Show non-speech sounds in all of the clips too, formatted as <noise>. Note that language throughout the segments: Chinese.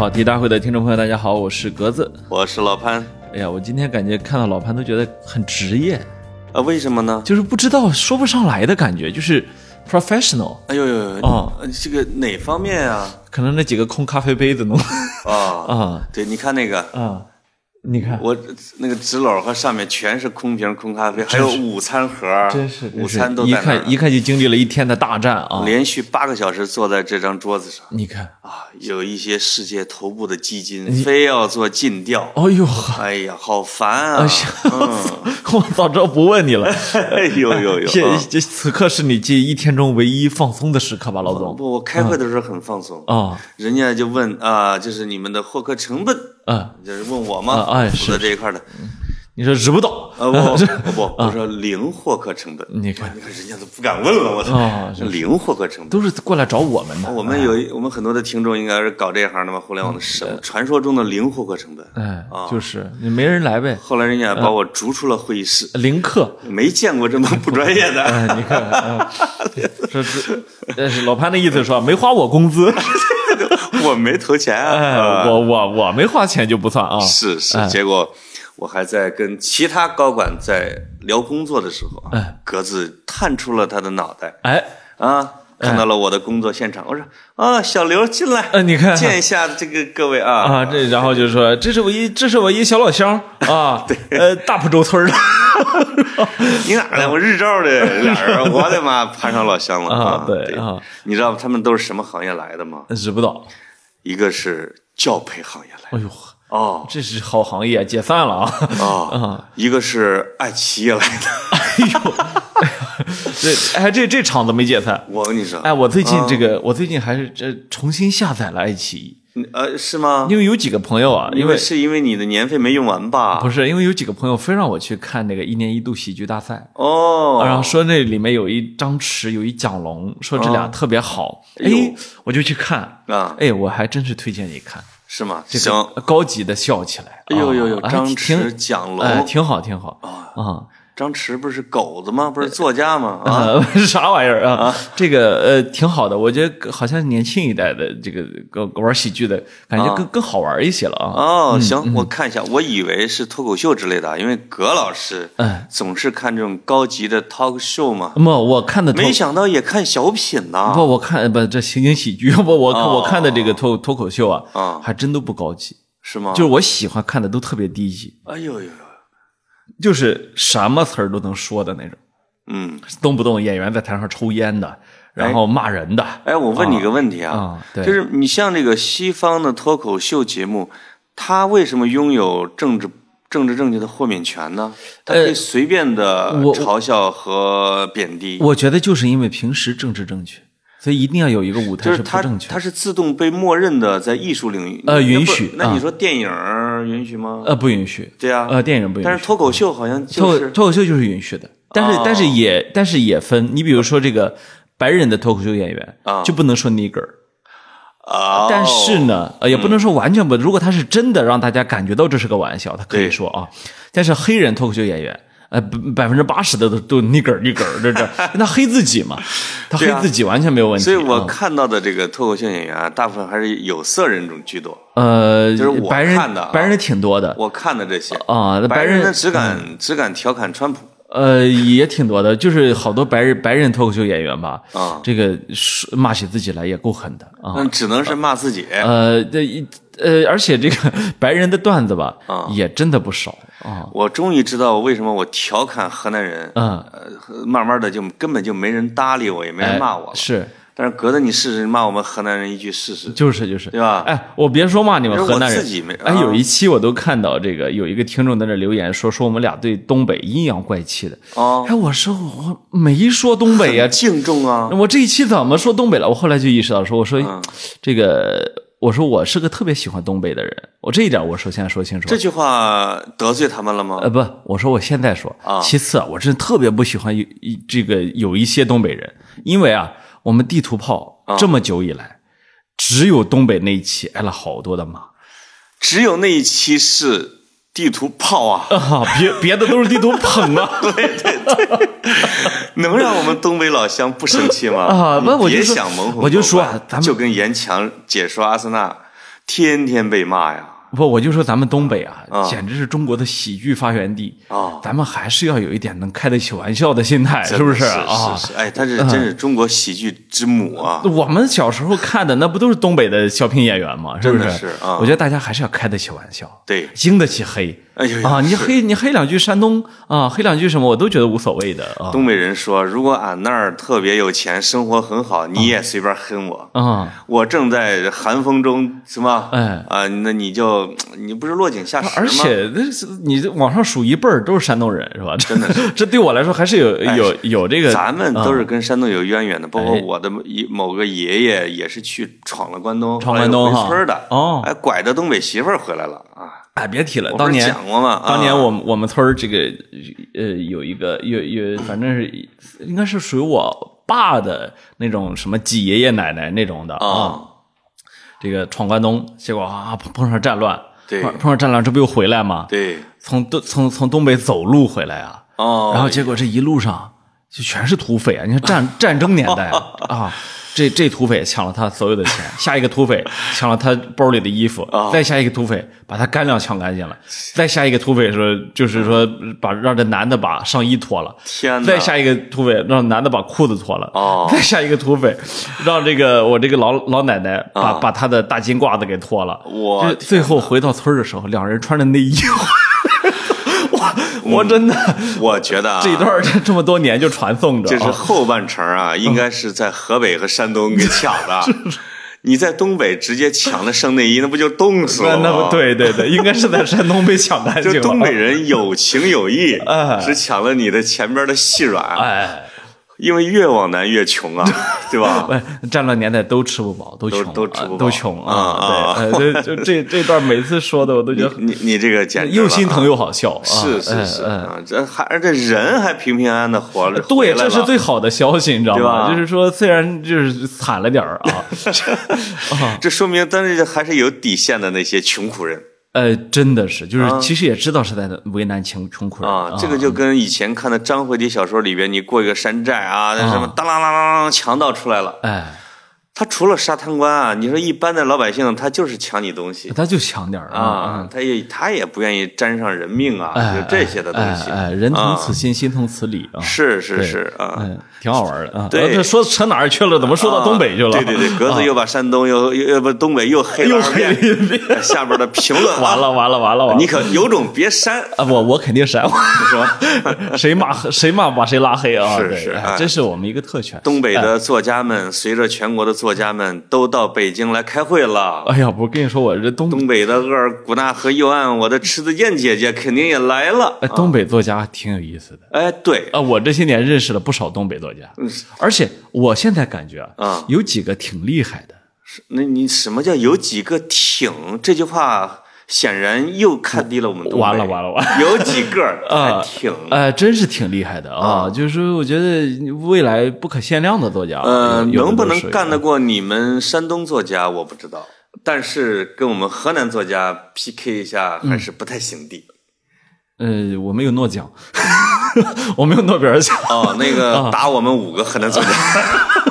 跑题大会的听众朋友，大家好，我是格子。我是老潘。哎呀，我今天感觉看到老潘都觉得很职业，啊，为什么呢？就是不知道说不上来的感觉，就是 professional。哎呦呦呦！哦呃这个哪方面啊？可能那几个空咖啡杯子弄啊 <laughs> 啊对，你看那个，啊，你看，我那个纸篓和上面全是空瓶空咖啡，还有午餐盒，真是午餐都一在一看一看就经历了一天的大战啊！连续八个小时坐在这张桌子上你看，啊，有一些世界头部的基金非要做尽调，哎呦，哎呀，好烦啊！嗯，<laughs> 我早知道不问你了。<laughs> 哎呦呦呦！<laughs> 现啊这此刻是你这一天中唯一放松的时刻吧，老总？不，我开会的时候很放松，啊人家就问啊，就是你们的获客成本，啊，就是问我吗？啊哎负责是这一块的。你说知不道？呃，我不 <laughs> 不，我说零获客成本。你看你看人家都不敢问了，我操零获客成本。都是过来找我们的。我们有我们很多的听众应该是搞这一行的嘛，互联网的什么传说中的零获客成本。哎，就是你没人来呗，后来人家把我逐出了会议室，零客。没见过这么不专业的。哎，你看，啊说是，但是老潘的意思说没花我工资，<laughs> <laughs> 我没投钱啊。哎，我我我没花钱就不算啊。是是哎，结果我还在跟其他高管在聊工作的时候啊哎，格子探出了他的脑袋哎，啊，看到了我的工作现场。我说啊，小刘进来，呃，你看见一下这个各位啊啊，这然后就说这是我一这是我一小老乡啊，<laughs> 对，呃，大浦洲村的你哪儿的？<laughs> 我日照的俩人，我的妈，攀上老乡了啊对啊你知道他们都是什么行业来的吗？知不道。一个是教培行业来的，哎呦，哦。这是好行业，解散了啊！哦，<laughs> 一个是爱奇艺来的。<laughs> 哎呦，<laughs> 这哎这这厂子没解散。我跟你说，哎，我最近这个，我最近还是这重新下载了爱奇艺，呃，是吗？因为有几个朋友啊，因为是因为你的年费没用完吧？不是因为有几个朋友非让我去看那个一年一度喜剧大赛，哦，然后说那里面有一张弛，有一蒋龙，说这俩特别好，哎，我就去看，啊，哎，我还真是推荐你看，是吗？这行，个高级的笑起来，哎呦呦呦，啊张弛、蒋哎，龙，挺好，挺好。啊。张弛不是狗子吗？不是作家吗？<laughs> 啊，呃，<laughs> 啥玩意儿啊？这个呃挺好的，我觉得好像年轻一代的这个个玩喜剧的感觉更更好玩一些了啊。哦，行，我看一下，我以为是脱口秀之类的，因为葛老师哎总是看这种高级的 talk show 嘛，不，我看的没想到也看小品呢。不，我看不这情景喜剧，<laughs> 不，我看我看的这个脱脱口秀啊，啊，还真都不高级，是吗？就是我喜欢看的都特别低级，哎呦呦呦，就是什么词儿都能说的那种，嗯，动不动演员在台上抽烟的，然后骂人的，哎，我问你个问题啊，啊对就是你像这个西方的脱口秀节目，它为什么拥有政治政治正确的豁免权呢？他可以随便的嘲笑和贬低，我觉得就是因为平时政治正确，所以一定要有一个舞台就是不正确它。是自动被默认的在艺术领域呃允许啊那你说电影允许吗？呃，不允许。对啊，呃，电影不允许。但是脱口秀好像脱就是脱口秀就是允许的，但是、哦但是也但是也分，你比如说这个白人的脱口秀演员、啊就不能说 nigger，、啊，但是呢，呃，也不能说完全不。如果他是真的让大家感觉到这是个玩笑，他可以说啊。但是黑人脱口秀演员，呃，百分之八十的都都 nigger nigger 这这，那黑自己嘛，<laughs> 他黑自己完全没有问题。所以我啊看到的这个脱口秀演员啊，大部分还是有色人种居多。呃，就是我白人看的啊白人挺多的我看的这些啊，那白人只敢只敢调侃川普呃，也挺多的，就是好多白人白人脱口秀演员吧，啊，这个说骂起自己来也够狠的啊。嗯，只能是骂自己。呃，这一呃，而且这个白人的段子吧，啊也真的不少啊。我终于知道为什么我调侃河南人，嗯，呃，慢慢的就根本就没人搭理我，也没人骂我了。是，但是隔着你试试骂我们河南人一句试试，就是就是，对吧？哎，我别说骂你们河南人自己没，哎，啊有一期我都看到这个有一个听众在那留言说说我们俩对东北阴阳怪气的。哦，哎，我说我没说东北呀，敬重啊，我这一期怎么说东北了？我后来就意识到说，我说嗯这个，我说我是个特别喜欢东北的人，我这一点我首先说清楚。这句话得罪他们了吗？呃，不，我说我现在说。啊其次啊，我真的特别不喜欢有一这个有一些东北人，因为啊，我们地图炮这么久以来，只有东北那一期挨了好多的骂只有那一期是地图炮啊，啊，别别的都是地图捧啊。<laughs> 对对对能让我们东北老乡不生气吗？啊不你别我就想蒙混我就过关说啊咱们就跟严强解说阿森纳天天被骂呀。不，我就说咱们东北啊，啊简直是中国的喜剧发源地啊咱们还是要有一点能开得起玩笑的心态，是不是啊？是是，哎，他是真是中国喜剧之母啊！我们小时候看的那不都是东北的小品演员吗？是不是？是啊我觉得大家还是要开得起玩笑，对经得起黑。哎呦呦啊，你黑你黑两句山东啊，黑两句什么我都觉得无所谓的啊东北人说，如果俺那儿特别有钱，生活很好，你也随便黑我。啊。我正在寒风中，什么？哎啊，那你就你不是落井下石吗？而且那是你这往上数一辈儿都是山东人是吧？真的是，<laughs> 这对我来说还是有有有这个。咱们都是跟山东有渊源的，包括哎我的一某个爷爷也是去闯了关东，闯关东回村的，哦哎，拐着东北媳妇儿回来了啊！哎，别提了，当年讲过吗？当年啊我们我们村儿这个呃有一个有有反正是应该是属于我爸的那种什么几爷爷奶奶那种的啊，啊，这个闯关东，结果啊碰碰上战乱，对碰碰上战乱，这不又回来吗？对从东从从东北走路回来啊，哦，然后结果这一路上就全是土匪啊！你看战战争年代啊，<laughs> 这这土匪抢了他所有的钱，下一个土匪抢了他包里的衣服，啊再下一个土匪把他干粮抢干净了，再下一个土匪说就是说把让这男的把上衣脱了，天哪再下一个土匪让男的把裤子脱了，哦再下一个土匪让这个我这个老老奶奶把、啊把她的大金褂子给脱了，我最后回到村儿的时候，两人穿着内衣。<laughs> 我我真的，<laughs> 我觉得啊，这一段儿这这么多年就传颂着，这是啊后半程啊，应该是在河北和山东给抢的。<laughs> 你在东北直接抢了圣内衣，那不就冻死了吗？那那不，对对对，<laughs> 应该是在山东被抢干净了。就东北人有情有义哎，只抢了你的前边的细软，哎，因为越往南越穷啊，<laughs> 对吧？哎，战乱年代都吃不饱，都都穷，都吃不饱。都穷啊啊对，就这这段每次说的我都觉得你你这个简直又心疼又又好笑。啊是是是啊，这还而且人还平平安安的活着，对，了。这是最好的消息，你知道对吗？吧？就是说，虽然就是惨了点儿啊，<laughs> 这说明但是还是有底线的那些穷苦人呃，真的是，就是其实也知道是在为难穷穷苦人啊，这个就跟以前看的张回体小说里边，你过一个山寨啊，那什么当啷啷啷啷，强盗出来了，哎，他除了杀贪官啊，你说一般的老百姓，他就是抢你东西他就抢点儿啊，他也他也不愿意沾上人命啊，哎，就这些的东西，哎，哎人同啊此心，心同此理啊。是是是啊。嗯，挺好玩的啊。对说扯哪儿去了？怎么说到东北去了？对对对，格子又把山东又又又把东北又黑了二又黑了遍一遍，<laughs> 下边的评论啊 <laughs> 完了完了完了完了！你可有种别删，啊，我我肯定删，是吧？<laughs> 谁骂谁骂把谁拉黑啊！是是哎这是我们一个特权。东北的作家们随着全国的作家们都到北京来开会了。哎呀，我跟你说，我这东东北的额尔古纳河右岸，我的池子健姐姐肯定也来了。哎东北作家挺有意思的哎，对，啊。我这些年认识了不少东北作家，而且我现在感觉啊有几个挺厉害的。那你什么叫有几个挺？这句话显然又看低了我们东北。完了完了完了！有几个啊还挺？哎，真是挺厉害的啊！就是说，我觉得未来不可限量的作家，呃，能不能干得过你们山东作家，我不知道。但是跟我们河南作家 PK 一下，还是不太行的。呃，我没有诺奖，<laughs> 我没有诺贝尔奖。哦，那个打我们五个河南作家，<laughs>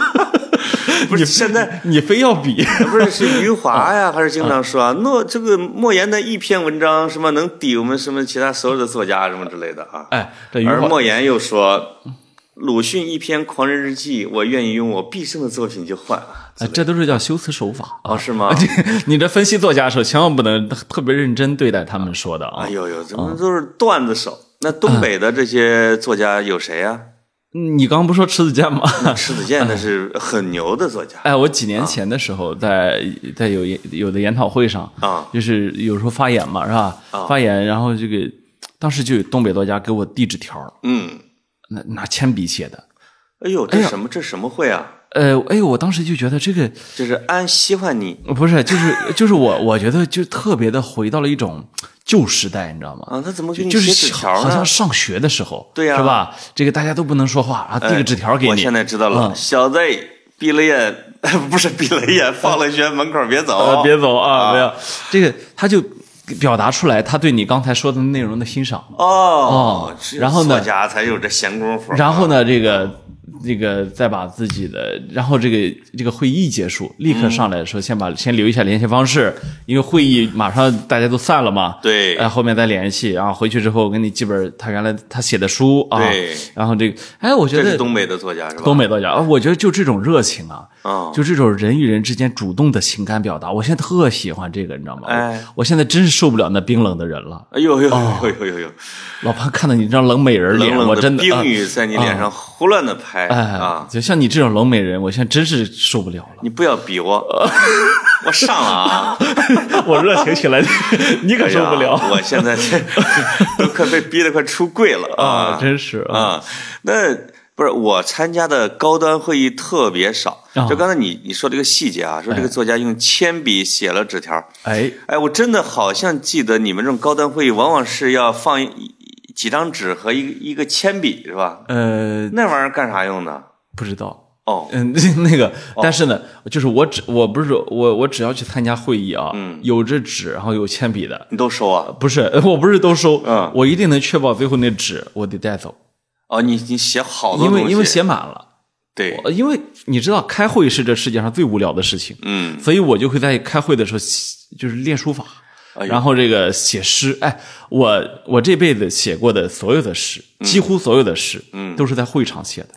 不是现在你非要比，不是是余华 <laughs> 呀，还是经常说啊，诺这个莫言的一篇文章什么能抵我们什么其他所有的作家什么之类的啊。哎，而莫言又说，鲁迅一篇《狂人日记》，我愿意用我毕生的作品去换。哎，这都是叫修辞手法哦，是吗？<laughs> 你这分析作家的时候，千万不能特别认真对待他们说的啊哎。呦呦，怎么都是段子手？那东北的这些作家有谁呀？你刚刚不说迟子健吗？迟子健那 <laughs> 是很牛的作家哎，我几年前的时候在在有有的研讨会上啊就是有时候发言嘛，是吧？发言，然后这个当时就有东北作家给我递纸条，嗯，拿拿铅笔写的。哎呦，这什么这什么会啊？呃，哎呦，我当时就觉得这个就是安喜欢你不是，就是就是我我觉得就特别的回到了一种旧时代，你知道吗？啊，他怎么给你就是写纸条呢好像？上学的时候，对呀是吧？这个大家都不能说话，然后递个纸条给你。我现在知道了，嗯小子闭了眼，<laughs> 不是闭了眼，<laughs> 放了学门口别走呃，，别走啊！啊没有这个，他就表达出来他对你刚才说的内容的欣赏。哦哦然后呢作家才有这闲工夫。然后呢，这个这个再把自己的，然后这个这个会议结束，立刻上来说先把先留一下联系方式，因为会议马上大家都散了嘛。对哎，后面再联系，然后回去之后我给你寄本他原来他写的书啊。对。然后这个，哎，我觉得这是东北的作家是吧？东北作家，啊我觉得就这种热情啊，啊，就这种人与人之间主动的情感表达，我现在特喜欢这个，你知道吗？哎我现在真是受不了那冰冷的人了，哎呦呦呦呦呦呦，老潘看到你这张冷美人脸，我真的啊冰雨在你脸上胡乱的拍哎啊！就像你这种冷美人，我现在真是受不了了。你不要逼我，<laughs> 我上了啊！<laughs> 我热情起来，<laughs> 你可受不了我现在这都快被逼得快出柜了啊！真是啊，啊！那不是我参加的高端会议特别少，啊。就刚才你你说这个细节啊，说这个作家用铅笔写了纸条，哎，哎，我真的好像记得你们这种高端会议往往是要放一几张纸和一个一个铅笔是吧？呃，那玩意儿干啥用的？不知道。哦，嗯，那个，但是呢，就是我只我不是我我只要去参加会议啊，嗯。有这纸，然后有铅笔的，你都收啊？不是，<laughs> 我不是都收，嗯。我一定能确保最后那纸我得带走，哦，你你写好多东西，因为因为写满了，对，因为你知道开会是这世界上最无聊的事情，嗯，所以我就会在开会的时候就是练书法，哎然后这个写诗，哎，我我这辈子写过的所有的诗，嗯。几乎所有的诗，嗯，都是在会场写的，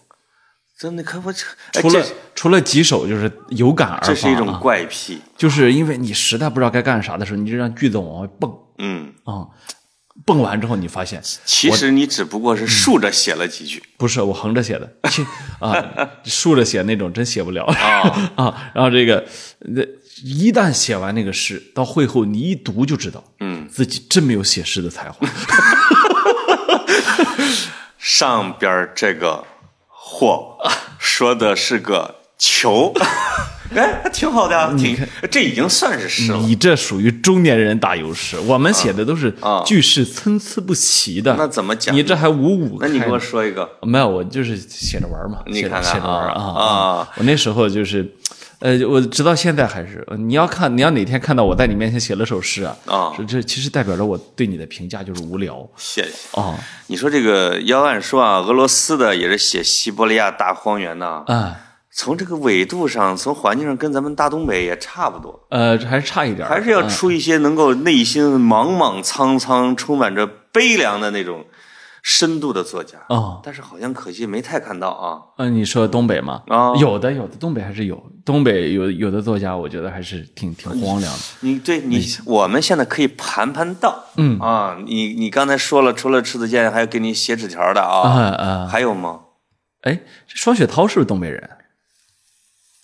真的，可我除了这除了几首就是有感而发，这是一种啊怪癖，就是因为你实在不知道该干啥的时候，你就让句子往外蹦嗯，啊、蹦完之后你发现其实你只不过是竖着写了几句。不是我横着写的，<laughs> 切啊，竖着写那种真写不了。啊，<laughs> 啊。然后这个，那一旦写完那个诗，到会后你一读就知道，嗯，自己真没有写诗的才华。<laughs> 上边这个货说的是个球，哎，挺好的啊，挺，这已经算是诗了。你这属于中年人打油诗，我们写的都是啊句式参差不齐的。那怎么讲你这还五五呢？那你给我说一个，没有，我就是写着玩嘛，你看看写着玩啊啊啊！我那时候就是，呃，我直到现在还是，你要看，你要哪天看到我在你面前写了首诗啊，啊这这其实代表着我对你的评价就是无聊谢谢。啊你说这个要按说啊，俄罗斯的也是写西伯利亚大荒原呐，啊，从这个纬度上，从环境上跟咱们大东北也差不多，呃，这还是差一点，还是要出一些能够内心莽莽苍苍、充满着悲凉的那种深度的作家。哦，但是好像可惜没太看到啊。嗯，你说东北吗？啊有的有的，东北还是有，东北有有的作家，我觉得还是挺挺荒凉的。你对你，我们现在可以盘盘道。嗯啊，你你刚才说了，除了迟子建，还有给你写纸条的啊啊，啊，还有吗？哎，这双雪涛是不是东北人？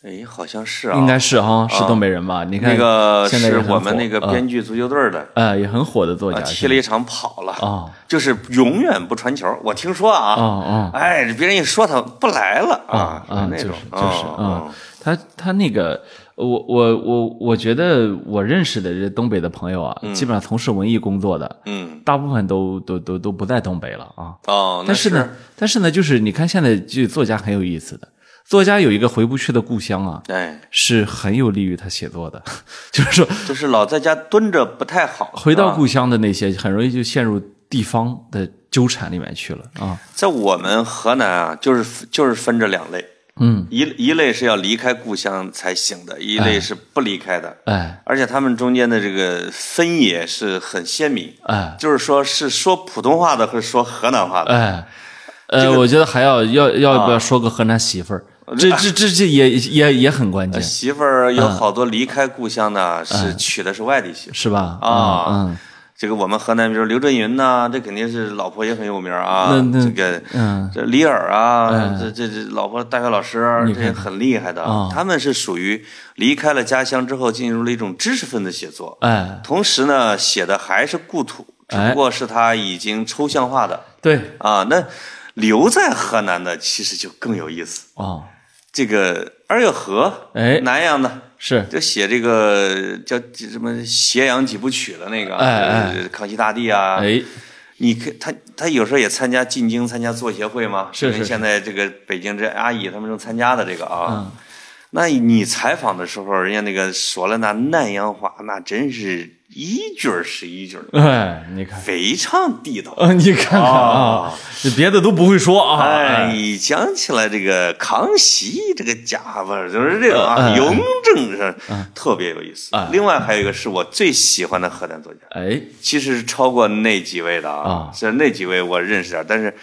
哎，好像是啊，应该是哈，是东北人吧？你看那个是我们那个啊编剧足球队的，啊，也很火的作家，啊踢了一场跑了，啊就是永远不传球。我听说啊，啊啊哎，别人一说他不来了啊啊！那种就是就是嗯啊，他他那个，我我我我觉得我认识的这东北的朋友啊，基本上从事文艺工作的，嗯大部分都都都都不在东北了啊。哦，但是呢，但是呢，就是你看现在就作家很有意思的，作家有一个回不去的故乡啊，哎，是很有利于他写作的，<laughs> 就是说就是老在家蹲着不太好。啊回到故乡的那些，很容易就陷入地方的纠缠里面去了啊。在我们河南啊，就是就是分这两类，嗯，一一类是要离开故乡才行的，一类是不离开的，哎而且他们中间的这个分野是很鲜明，哎就是说是说普通话的和说河南话的。哎，呃，我觉得还要要要不要说个河南媳妇儿？这这这这也也也很关键，媳妇儿有好多离开故乡的，是娶的是外地媳妇。是吧？啊嗯这个我们河南，比如刘震云呐，这肯定是老婆也很有名啊。那那这个嗯这李尔啊，这这这老婆大学老师，这也很厉害的啊。他们是属于离开了家乡之后，进入了一种知识分子写作，哎，同时呢，写的还是故土，只哎不过是他已经抽象化的对啊。那留在河南的其实就更有意思。哦，这个二月河，哎南阳的。是。就写这个叫什么《斜阳几部曲》的那个，哎哎。康熙大帝啊，哎。你可他他有时候也参加进京参加作协会嘛，是是跟现在这个北京这阿姨他们正参加的这个啊，嗯那你采访的时候，人家那个说了那南阳话，那真是一句儿是一句儿，哎，你看，非常地道。啊，你看看啊，这别的都不会说啊。哎，一讲起来这个康熙这个家伙，就是这个啊，哎雍正是特别有意思哎。另外还有一个是我最喜欢的河南作家，哎，其实是超过那几位的啊啊，是那几位我认识点，但是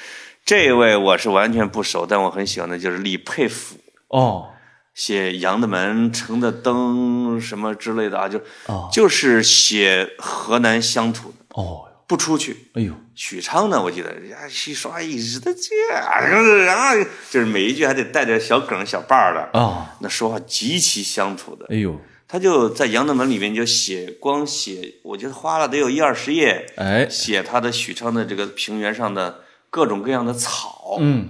这位我是完全不熟，但我很喜欢的就是李佩甫。哦，写《杨的门》《城的灯》什么之类的啊，就、哦。就是写河南乡土的，哦，不出去。哎呦，许昌呢，我记得呀，许说一直的这啊，就是每一句还得带点小梗、小把儿的，啊，那说话极其乡土的。哎呦，他就在《杨的门》里面就写，光写，我觉得花了得有一二十页，哎，写他的许昌的这个平原上的各种各样的草。嗯，呃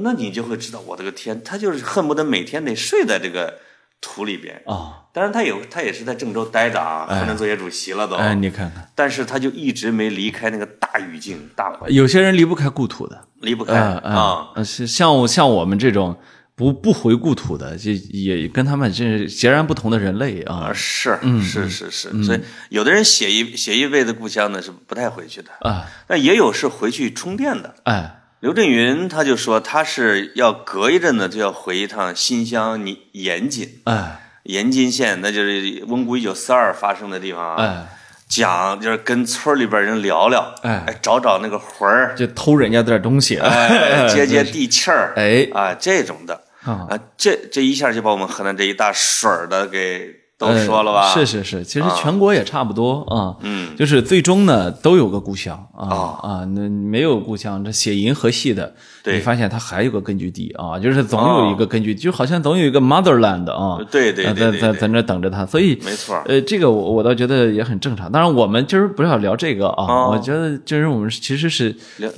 那你就会知道，我的个天，他就是恨不得每天得睡在这个土里边。啊，当然，他有他也是在郑州待着啊，河南作协主席了都。哎，你看看，但是他就一直没离开那个大语境、大环境，有些人离不开故土的，离不开嗯啊。像我像我们这种不不回故土的，就也跟他们这是截然不同的人类啊啊，是嗯是是是，所以有的人写一写一辈子故乡呢是不太回去的，啊，但也有是回去充电的。哎，刘震云他就说他是要隔一阵子就要回一趟新乡你延津，哎，延津县那就是温故一九四二发生的地方啊。哎，讲就是跟村里边人聊聊，哎。找找那个魂儿，就偷人家点东西，哎，<laughs> 接接地气儿，哎。啊，这种的。啊。啊，这这一下就把我们河南这一大水儿的给都说了吧？呃是是是，其实全国也差不多啊。嗯，就是最终呢都有个故乡啊哦。啊，那没有故乡，这写银河系的，对。你发现它还有个根据地啊，就是总有一个根据，就好像总有一个 motherland 啊，对对呃对对对在在在那等着他，所以没错。呃，这个我我倒觉得也很正常。当然，我们今儿不是要聊这个啊，哦。我觉得今儿我们其实是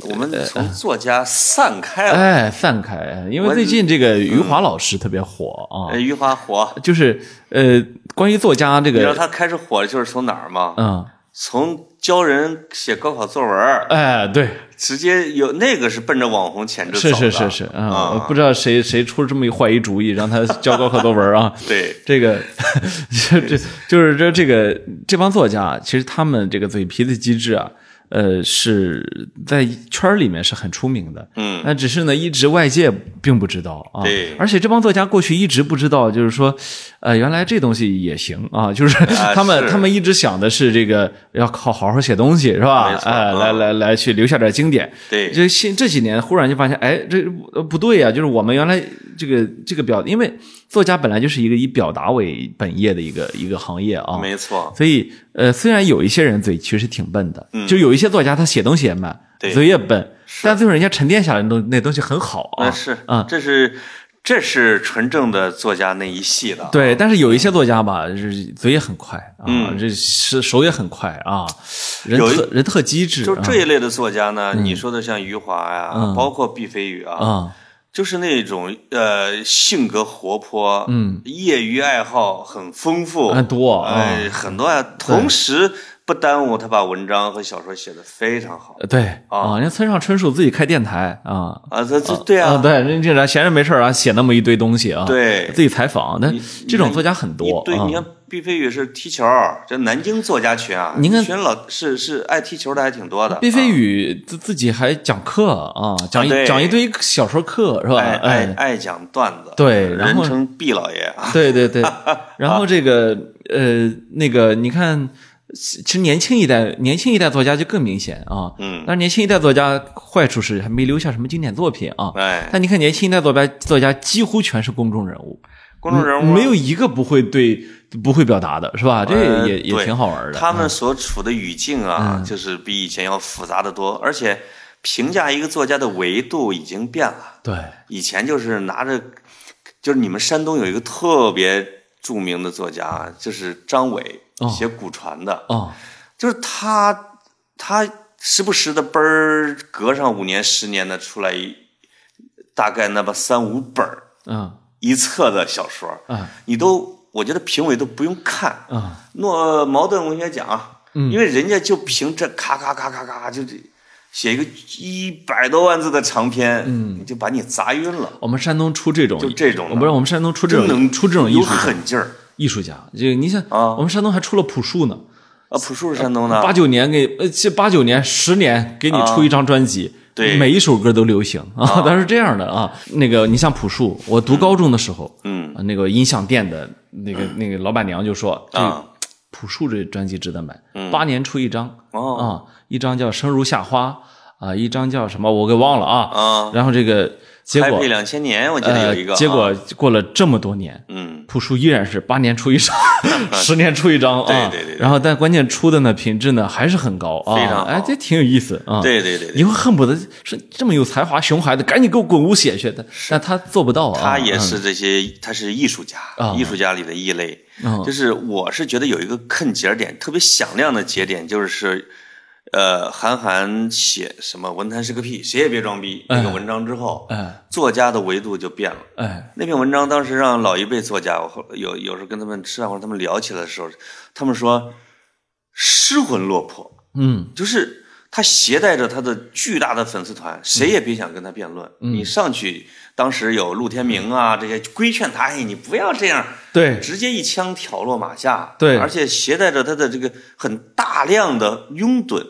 我们从作家散开了，哎散开，因为最近这个余华老师特别火啊。哎，，余华火，就是呃，关于作家这个你知道，他开始火的就是从哪儿吗？嗯，从教人写高考作文儿，哎，对。直接有那个是奔着网红潜质走是的，是是是啊，不知道谁谁出了这么一坏一主意，让他教高考作文啊。<laughs> 对，这个 <laughs> 这这就是这这个这帮作家，其实他们这个嘴皮子机智啊，呃，是在圈儿里面是很出名的。嗯，那只是呢，一直外界并不知道啊。对而且这帮作家过去一直不知道，就是说，呃，原来这东西也行啊，就是他们、是他们一直想的是这个要靠好好写东西是吧？没错哎，嗯来来来去留下点经典。对这现这几年忽然就发现，哎，这呃不对呀、就是我们原来这个这个表，因为作家本来就是一个以表达为本业的一个一个行业啊，没错，所以呃，虽然有一些人嘴其实挺笨的，就有一些作家他写东西也慢，嘴也笨，但最后人家沉淀下来的东那东西很好啊，是。啊。这是这是纯正的作家那一系的，对，但是有一些作家吧，是嘴也很快啊，嗯。这是手也很快啊，人特人特机智，就啊。这一类的作家呢，你说的像余华呀，嗯。包括毕飞宇啊，啊，就是那种呃性格活泼，嗯，业余爱好很丰富，很多啊哎，很多呀。同时不耽误他把文章和小说写得非常好呃对啊，人家村上春树自己开电台啊。啊。这这对啊，啊，对，人家闲着没事儿啊，写那么一堆东西啊，对自己采访，那这种作家很多对，啊你。看毕飞宇是踢球，这南京作家群啊，您看老是是爱踢球的还挺多的。毕飞啊宇自自己还讲课啊，讲一对讲一堆小说课是吧？爱爱讲段子，对然后人称毕老爷啊。对 <laughs> 对对，<laughs> 然后这个呃那个你看，其实年轻一代年轻一代作家就更明显啊，嗯但是年轻一代作家坏处是还没留下什么经典作品啊。哎，但你看年轻一代作家作家几乎全是公众人物，公众人物啊没有一个不会对不会表达的是吧？这呃也也挺好玩的。他们嗯所处的语境啊，就是比以前要复杂的多，而且评价一个作家的维度已经变了。对。以前就是拿着，就是你们山东有一个特别著名的作家啊，就是张伟，哦。写古传的，哦。就是他，他时不时的嘣儿隔上五年十年的出来一，大概那么三五本儿嗯。一册的小说，啊你都我觉得评委都不用看，啊诺茅盾文学奖，嗯因为人家就凭这咔咔咔咔咔就这写一个一百多万字的长篇，嗯，就把你砸晕了。我们山东出这种，就这种我不是我们山东出这种真能出这种艺有狠劲儿艺术家，这个你想，啊我们山东还出了朴树呢，啊！朴树是山东的，八九年给呃，这八九年十年给你出一张专辑，对。每一首歌都流行啊，<laughs> 它是这样的啊。那个你像朴树，我读高中的时候，嗯。啊，那个音像店的那个那个老板娘就说，这啊朴树这专辑值得买，八年出一张哦。啊，一张叫《生如夏花》啊，一张叫什么我给忘了啊，啊，然后这个结果配两千年，我记得有一个结果过了这么多年，嗯，朴树依然是八年出一张，<laughs> 十年出一张啊。对对对对然后但关键出的呢品质呢还是很高啊，非常好哎，这挺有意思啊。对对对对你会恨不得是这么有才华熊孩子，赶紧给我滚屋写去的，但他做不到啊。他也嗯是这些，他是艺术家，啊艺术家里的异类。嗯就是我是觉得有一个坑节点特别响亮的节点，就是，呃，韩寒写什么“文坛是个屁，谁也别装逼”那个文章之后，哎。作家的维度就变了。哎。那篇文章当时让老一辈作家，我后有有时候跟他们吃饭或者他们聊起来的时候，他们说失魂落魄，嗯。就是他携带着他的巨大的粉丝团，谁也别想跟他辩论。嗯。你上去，当时有陆天明啊这些规劝他，哎，你不要这样，对。直接一枪挑落马下。对。而且携带着他的这个很大量的拥趸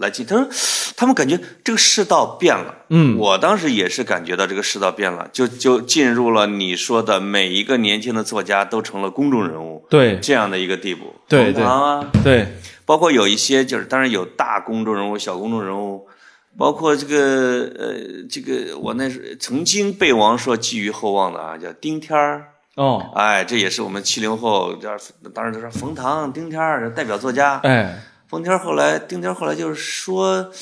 来进。他说，他们感觉这个世道变了。嗯我当时也是感觉到这个世道变了，就就进入了你说的每一个年轻的作家都成了公众人物对这样的一个地步。对冯唐啊，对包括有一些就是，当然有大公众人物、小公众人物，包括这个呃，这个我那是曾经被王朔寄予厚望的啊，叫丁天儿，哦哎，这也是我们七零后，叫当时就说冯唐、丁天儿代表作家。哎冯天儿后来，丁天后来就是说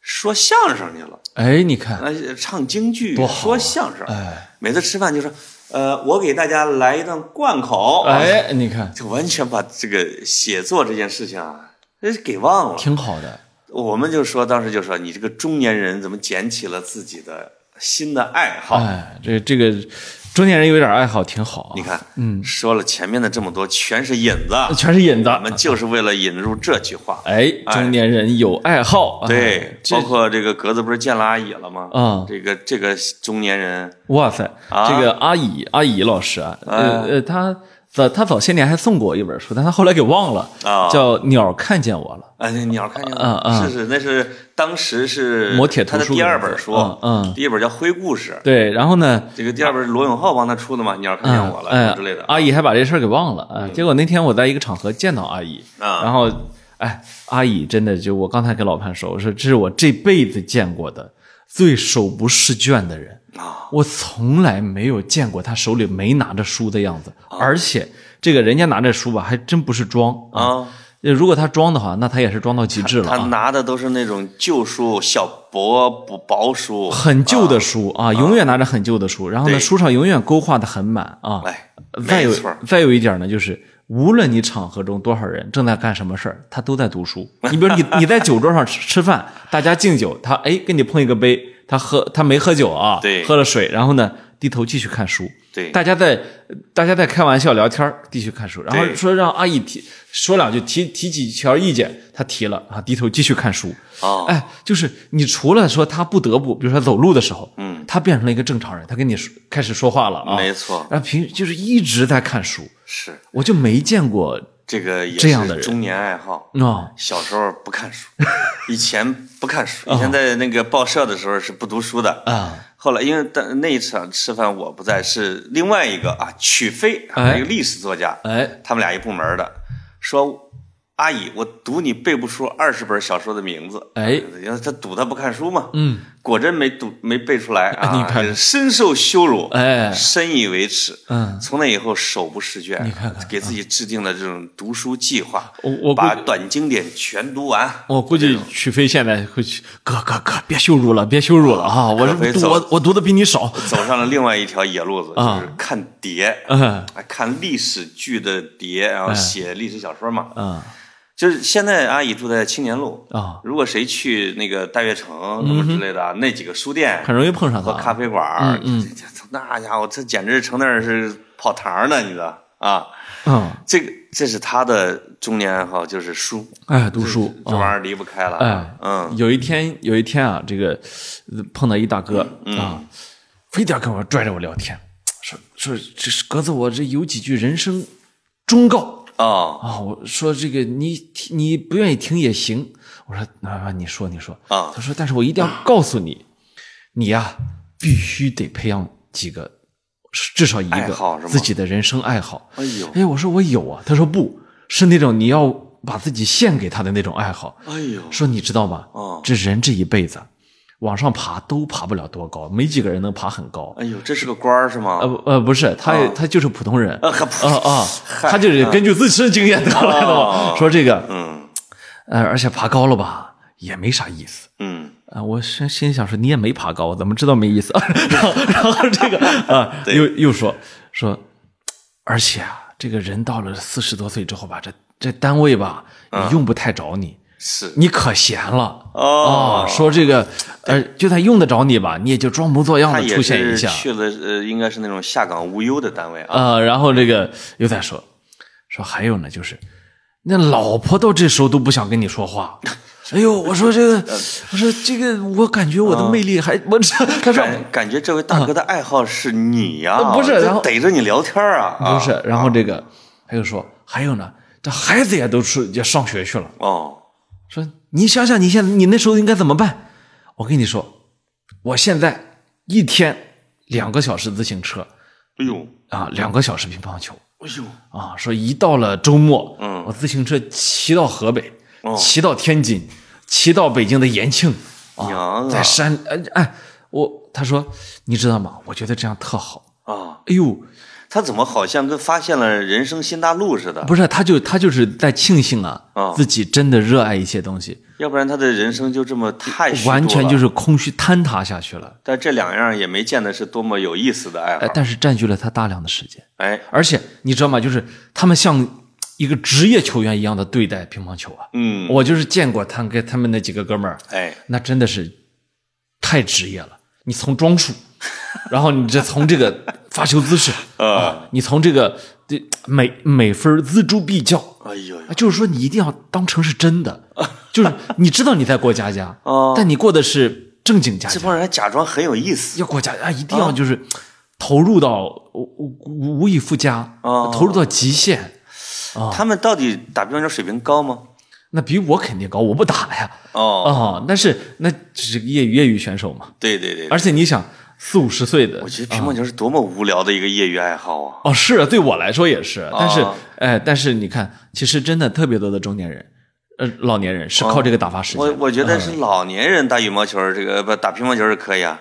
说相声去了，哎，你看呃，唱京剧，啊说相声，哎每次吃饭就说，呃，我给大家来一段贯口，哎，你看就完全把这个写作这件事情啊，给忘了。挺好的。我们就说，当时就说你这个中年人怎么捡起了自己的新的爱好？哎，这这个中年人有点爱好挺好啊。你看，嗯，说了前面的这么多，全是引子，全是引子。我们就是为了引入这句话。哎，中年人有爱好。哎对，包括这个格子不是见了阿乙了吗？啊这个这个中年人，哇塞，啊这个阿乙阿乙老师啊，呃，他早他早些年还送过我一本书，但他后来给忘了，啊叫《鸟看见我了哎，那鸟看见我了，啊啊是是，那是当时是磨铁图书他的第二本书，嗯嗯第一本叫《灰故事》，》。对，然后呢，这个第二本是罗永浩帮他出的嘛，鸟看见我了什哎之类的。阿姨还把这事儿给忘了啊。结果那天我在一个场合见到阿姨，啊然后哎，阿姨真的就我刚才跟老潘说，我说这是我这辈子见过的最手不释卷的人。啊，我从来没有见过他手里没拿着书的样子，啊。而且这个人家拿着书吧，还真不是装啊。啊。如果他装的话，那他也是装到极致了他啊。拿的都是那种旧书、小薄薄薄书，很旧的书啊，永远拿着很旧的书，然后呢，书上永远勾画的很满啊。哎，再有再有一点呢，就是无论你场合中多少人正在干什么事儿，他都在读书。你比如你 <laughs> 你在酒桌上吃吃饭，大家敬酒，他哎跟你碰一个杯，他喝他没喝酒啊，对喝了水，然后呢低头继续看书。对。大家在大家在开玩笑聊天儿，继续看书，然后说让阿姨提说两句，提提几条意见，他提了啊，低头继续看书。啊，哎，就是你除了说他不得不，比如说走路的时候，嗯，他变成了一个正常人，他跟你说开始说话了啊，没错，然后平时就是一直在看书，是。我就没见过这个也这样的人。是中年爱好。啊、小时候不看书，以前不看书，<laughs> 以前在那个报社的时候是不读书的。啊，后来因为但那一场吃饭我不在，是另外一个啊曲飞，哎一个历史作家，哎，他们俩一部门的，说阿姨，我赌你背不出二十本小说的名字。哎，因为他赌他不看书嘛，嗯，果真没读没背出来 <laughs> 啊，你看深受羞辱，哎。深以为耻。嗯。从那以后手不释卷，你看看给自己制定了这种读书计划，我我把短经典全读完。我估计曲飞现在会去，哥哥哥，别羞辱了，别羞辱了啊！我我我读的比你少，走上了另外一条野路子，啊。就是看碟，看历史剧的碟，然后写历史小说嘛。嗯就是现在阿姨住在青年路，啊，如果谁去那个大悦城什么之类的啊，那几个书店很容易碰上他和咖啡馆儿，嗯那家伙这简直成那儿是跑堂呢，你知道？啊。嗯，这个这是他的中年爱好，就是书，哎，读书这玩意儿离不开了。哎，嗯，有一天，有一天啊，这个呃碰到一大哥嗯。啊，非得要跟我拽着我聊天，说说这是格子，我这有几句人生忠告哦啊。我说这个你你不愿意听也行。我说那你说你说啊他说但是我一定要告诉你，你呀必须得培养几个，至少一个自己的人生爱好。哎呦，哎，我说我有啊。他说不是那种你要把自己献给他的那种爱好。哎呦，说你知道吗？哦这人这一辈子，往上爬都爬不了多高，没几个人能爬很高。哎呦，这是个官儿是吗？呃不呃，不是，他、他就是普通人。啊可啊啊，他就是根据自身经验得来的说这个，嗯呃，而且爬高了吧，也没啥意思。嗯，啊，我心心想说你也没爬高，怎么知道没意思？<laughs> 然后然后这个啊，对又又说说，而且啊，这个人到了四十多岁之后吧，这这单位吧也用不太着你，是。你可闲了。哦。啊，说这个，呃，就算用得着你吧，你也就装模作样的出现一下，去了呃，应该是那种下岗无忧的单位啊。啊，然后这个又在说，说还有呢，就是那老婆到这时候都不想跟你说话。<laughs> 哎呦，我说这个，我说这个，我感觉我的魅力还，我这他说感感觉这位大哥的爱好是你呀、呃不是然后逮着你聊天啊，啊不是，然后这个他又说还有呢，这孩子也都出也上学去了，哦，说你想想你现在你那时候应该怎么办？我跟你说，我现在一天两个小时自行车哎呦，啊，两个小时乒乓球。哎呦，啊，说一到了周末，嗯我自行车骑到河北，哦骑到天津，骑到北京的延庆，娘啊在山，哎哎，我他说你知道吗？我觉得这样特好。啊，哎呦，他怎么好像跟发现了人生新大陆似的？不是，他就他就是在庆幸啊，啊自己真的热爱一些东西，要不然他的人生就这么太完全就是空虚坍塌下去了。但这两样也没见得是多么有意思的爱好哎，。但是占据了他大量的时间，哎，而且你知道吗？就是他们像一个职业球员一样的对待乒乓球啊。嗯，我就是见过他跟他们那几个哥们儿，哎，那真的是太职业了。你从装束，然后你这从这个发球姿势，呃 <laughs> 啊，你从这个这每每分锱铢必较，哎呦。就是说你一定要当成是真的，<laughs> 就是你知道你在过家家，哦 <laughs> 但你过的是正经家家，这帮人还假装很有意思。要过家家，一定要就是投入到无无无以复加，哦投入到极限。他们到底打乒乓球水平高吗？那比我肯定高，我不打呀。哦，哦，但是那只是业余业余选手嘛。对对对，而且你想，四五十岁的，我觉得乒乓球是多么无聊的一个业余爱好啊！哦，是啊，对我来说也是。但是哦，哎，但是你看，其实真的特别多的中年人，呃，老年人是靠这个打发时间。我我觉得是老年人打羽毛球，这个不打乒乓球是可以啊。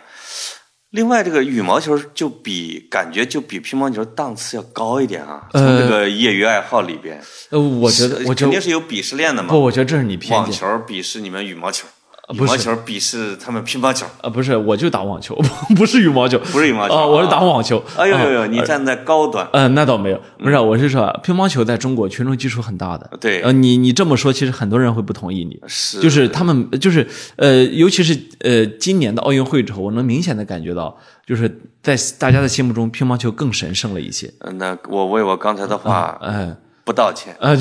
另外，这个羽毛球就比感觉就比乒乓球档次要高一点啊。从这个业余爱好里边，呃，我觉得，我觉得肯定是有鄙视链的嘛不，。我觉得这是你偏见。网球鄙视你们羽毛球，羽毛球鄙视他们乒乓球，呃，不是，我就打网球，<laughs> 不是羽毛球，不是羽毛球。啊，我是啊打网球。啊哎呦呦呦，你站在高端，呃，那倒没有，不是，我是说，乒乓球在中国群众基础很大的。对。呃，你你这么说，其实很多人会不同意你。是。就是他们，就是呃，尤其是呃，今年的奥运会之后，我能明显的感觉到，就是在大家的心目中，乒乓球更神圣了一些。嗯那我为我刚才的话嗯不道歉。啊，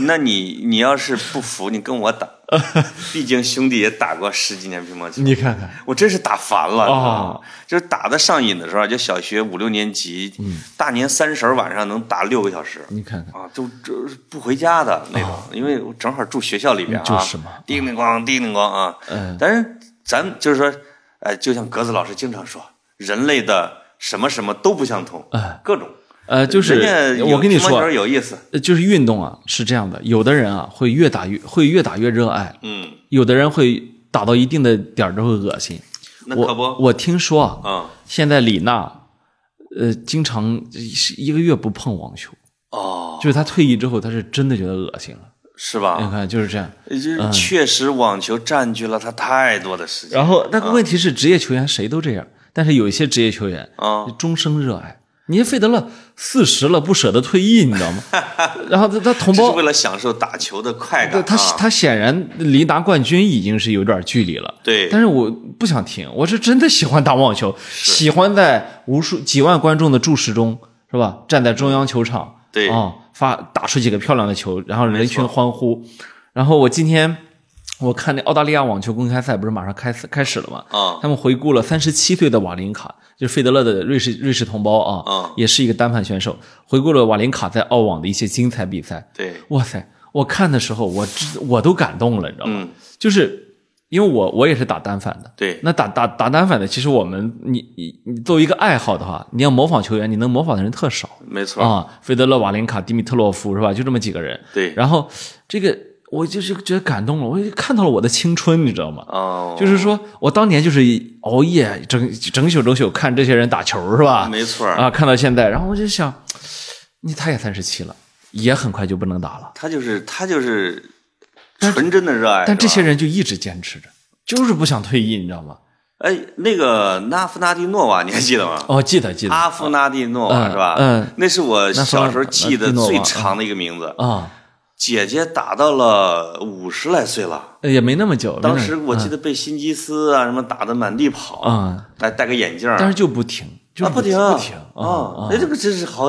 那你你要是不服，你跟我打，<laughs> 毕竟兄弟也打过十几年乒乓球，你看看，我真是打烦了，哦。你知道吗？就是打的上瘾的时候，就小学五六年级，大年三十晚上能打六个小时。你看看，啊，就这不回家的那种，因为我正好住学校里边啊，就是嘛。叮铃咣叮铃咣啊。嗯。但是咱就是说，呃，就像格子老师经常说，人类的什么什么都不相同，哎各种。呃，就是我跟你说，有意思，呃就是运动啊是这样的，有的人啊会越打越会越打越热爱，嗯，有的人会打到一定的点儿之后恶心。那可不，我我听说啊，嗯，现在李娜，呃，经常是一个月不碰网球，哦，就是她退役之后，她是真的觉得恶心了。是吧？你看，就是这样。就是确实网球占据了他太多的时间然后那个问题是，职业球员谁都这样，但是有一些职业球员啊。终生热爱。你费德勒四十了不舍得退役，你知道吗？然后他他同胞是为，了享受打球的快感、他啊。他显然离拿冠军已经是有点距离了。对，但是我不想停，我是真的喜欢打网球，喜欢在无数几万观众的注视中是吧？站在中央球场，对啊、发打出几个漂亮的球，然后人群欢呼。然后我今天我看那澳大利亚网球公开赛不是马上开始开始了吗？啊他们回顾了三十七岁的瓦林卡，就是费德勒的瑞士瑞士同胞啊，嗯也是一个单反选手，回顾了瓦林卡在澳网的一些精彩比赛。对，哇塞！我看的时候，我知我都感动了，你知道吗？嗯就是因为我我也是打单反的，对，那打打打单反的，其实我们你你你作为一个爱好的话，你要模仿球员，你能模仿的人特少没错，啊。费德勒、瓦林卡、迪米特洛夫是吧？就这么几个人。对，然后这个我就是觉得感动了，我就看到了我的青春，你知道吗？哦，就是说我当年就是熬夜整整宿整宿看这些人打球是吧？没错，啊，看到现在，然后我就想，你他也三十七了，也很快就不能打了。他就是他就是纯真的热爱，但这些，人就一直坚持着，就是不想退役，你知道吗？哎，那个纳夫纳蒂诺娃你还记得吗？哦，记得记得阿夫纳蒂诺娃嗯是吧？嗯，那是我小时候记得最长的一个名字。啊，姐姐打到了五十来岁了，也没那么久。当时我记得，被辛吉斯啊什么打的满地跑，啊，戴戴个眼镜儿，但是就不停，就不停不停啊，哎这个真是好，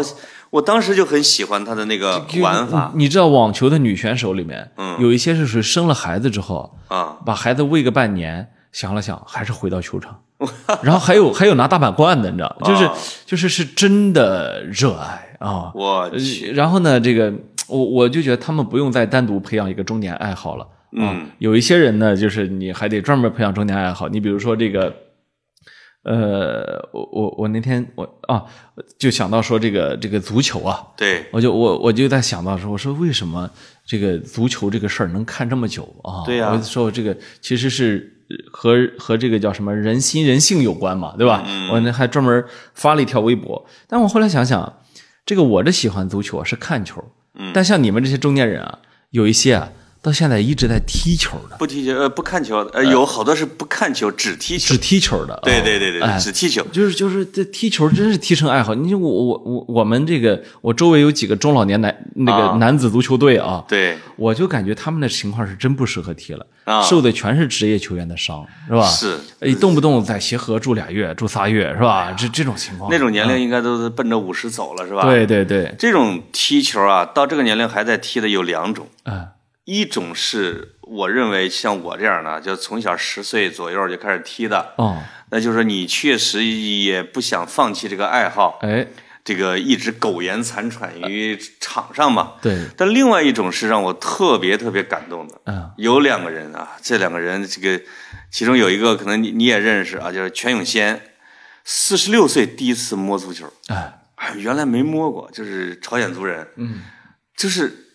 我当时就很喜欢他的那个玩法你你知道网球的女选手里面，嗯有一些是属于生了孩子之后，啊，把孩子喂个半年，想了想，还是回到球场。<laughs> 然后还有还有拿大满贯的，你知道，就是、啊就是是真的热爱啊。我然后呢，这个我我就觉得他们不用再单独培养一个中年爱好了。啊嗯，有一些人呢，就是你还得专门培养中年爱好。你比如说这个，呃，我我我那天我啊，就想到说这个这个足球啊，对，我就我我就在想到说，我说为什么这个足球这个事儿能看这么久啊？对呀我就说这个其实是和和这个叫什么人心人性有关嘛，对吧？嗯我那还专门发了一条微博，但我后来想想，这个我这喜欢足球啊是看球，嗯。但像你们这些中年人啊，有一些啊到现在一直在踢球的，不踢球呃不看球，呃有好多是不看球只踢球只，踢球的，对啊对对对哎，只踢球，就是就是这踢球真是踢成爱好。你我我我我们这个我周围有几个中老年男那啊。个男子足球队啊，对。我就感觉他们的情况是真不适合踢了，啊。受的全是职业球员的伤，是吧？是。哎，动不动在协和住俩月、住仨月，是吧？这这种情况，那种年龄应该都是奔着五十走了是吧？，对对对，这种踢球啊，到这个年龄还在踢的有两种，嗯。一种是我认为像我这样的，就从小十岁左右就开始踢的，哦，那就是说你确实也不想放弃这个爱好，哎，这个一直苟延残喘于场上嘛。对，但另外一种是让我特别特别感动的，嗯。有两个人啊，这两个人这个其中有一个可能你你也认识啊，就是全永先，四十六岁第一次摸足球，哎，哎，原来没摸过，就是朝鲜族人，嗯，就是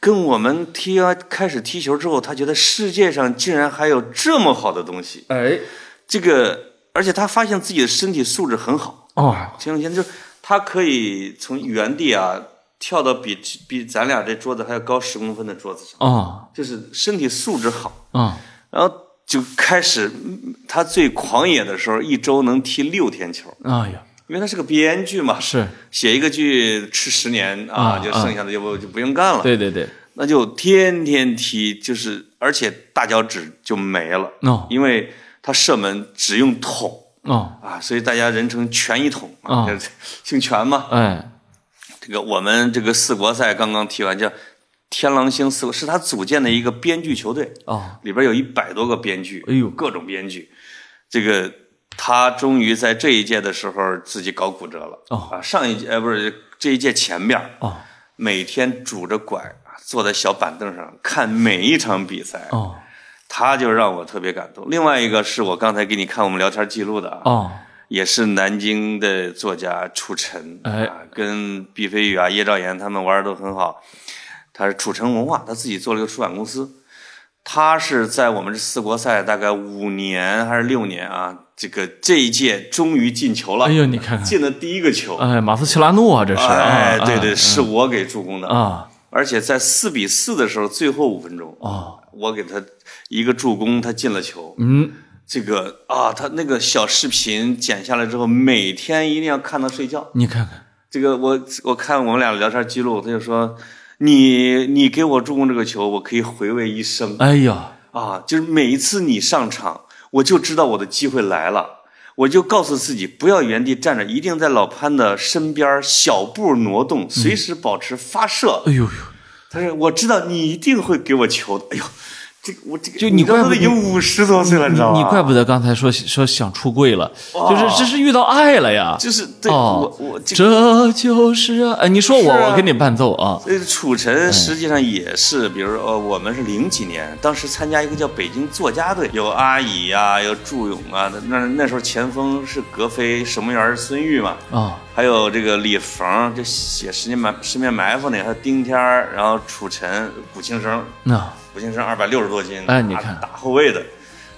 跟我们踢啊开始踢球之后，他觉得世界上竟然还有这么好的东西，哎，这个而且他发现自己的身体素质很好，哦，全永先就是他可以从原地啊跳到比比咱俩这桌子还要高十公分的桌子上，哦，就是身体素质好，哦，然后就开始嗯他最狂野的时候，一周能踢六天球，哎呀，因为他是个编剧嘛，是。写一个剧吃十年啊，啊就剩下的就不就不用干了，对对对，那就天天踢，就是而且大脚趾就没了，哦。因为他射门只用捅哦，啊，所以大家人称全一统啊姓全嘛。哎，这个我们这个四国赛刚刚踢完，叫天狼星四国，是他组建的一个编剧球队，哦，里边有一百多个编剧，哎呦。各种编剧。这个他终于在这一届的时候自己搞骨折了。哦。啊，上一届呃不是这一届前面啊哦，每天拄着拐啊坐在小板凳上看每一场比赛，哦，他就让我特别感动。另外一个是我刚才给你看我们聊天记录的啊，哦，也是南京的作家楚晨，哎啊，跟毕飞宇啊、叶兆言他们玩的都很好。他是楚晨文化，他自己做了一个出版公司。他是在我们这四国赛大概五年还是六年啊，这个这一届终于进球了。哎呦，你看看，进了第一个球，哎，马斯切拉诺啊，这是，哎，啊对对，啊是我给助攻的，啊，而且在四比四的时候，最后五分钟，哦，我给他一个助攻，他进了球。嗯，这个啊，他那个小视频剪下来之后，每天一定要看他睡觉。你看看，这个我我看我们俩聊天记录，他就说你你给我助攻这个球，我可以回味一生哎呀，啊！就是每一次你上场，我就知道我的机会来了。我就告诉自己不要原地站着，一定在老潘的身边小步挪动，随时保持发射。哎呦呦，他说：“我知道你一定会给我球的。”哎呦，这个我这个就你怪不知道他都已经五十多岁了，你知道吗？你怪不得刚才说说想出柜了，就是这是遇到爱了呀。就是对、哦我我这就是啊！哎，你说我，我给你伴奏啊。这个楚尘实际上也是，比如说，呃，我们是零几年，当时参加一个叫北京作家队，有阿乙呀、有祝勇啊，那那时候前锋是格飞，守门员是孙玉嘛，啊，还有这个李冯，就写《十面埋十面埋伏》那个，还有丁天儿，然后楚尘、古庆生，那古庆生二百六十多斤，打哎你看。打后卫的，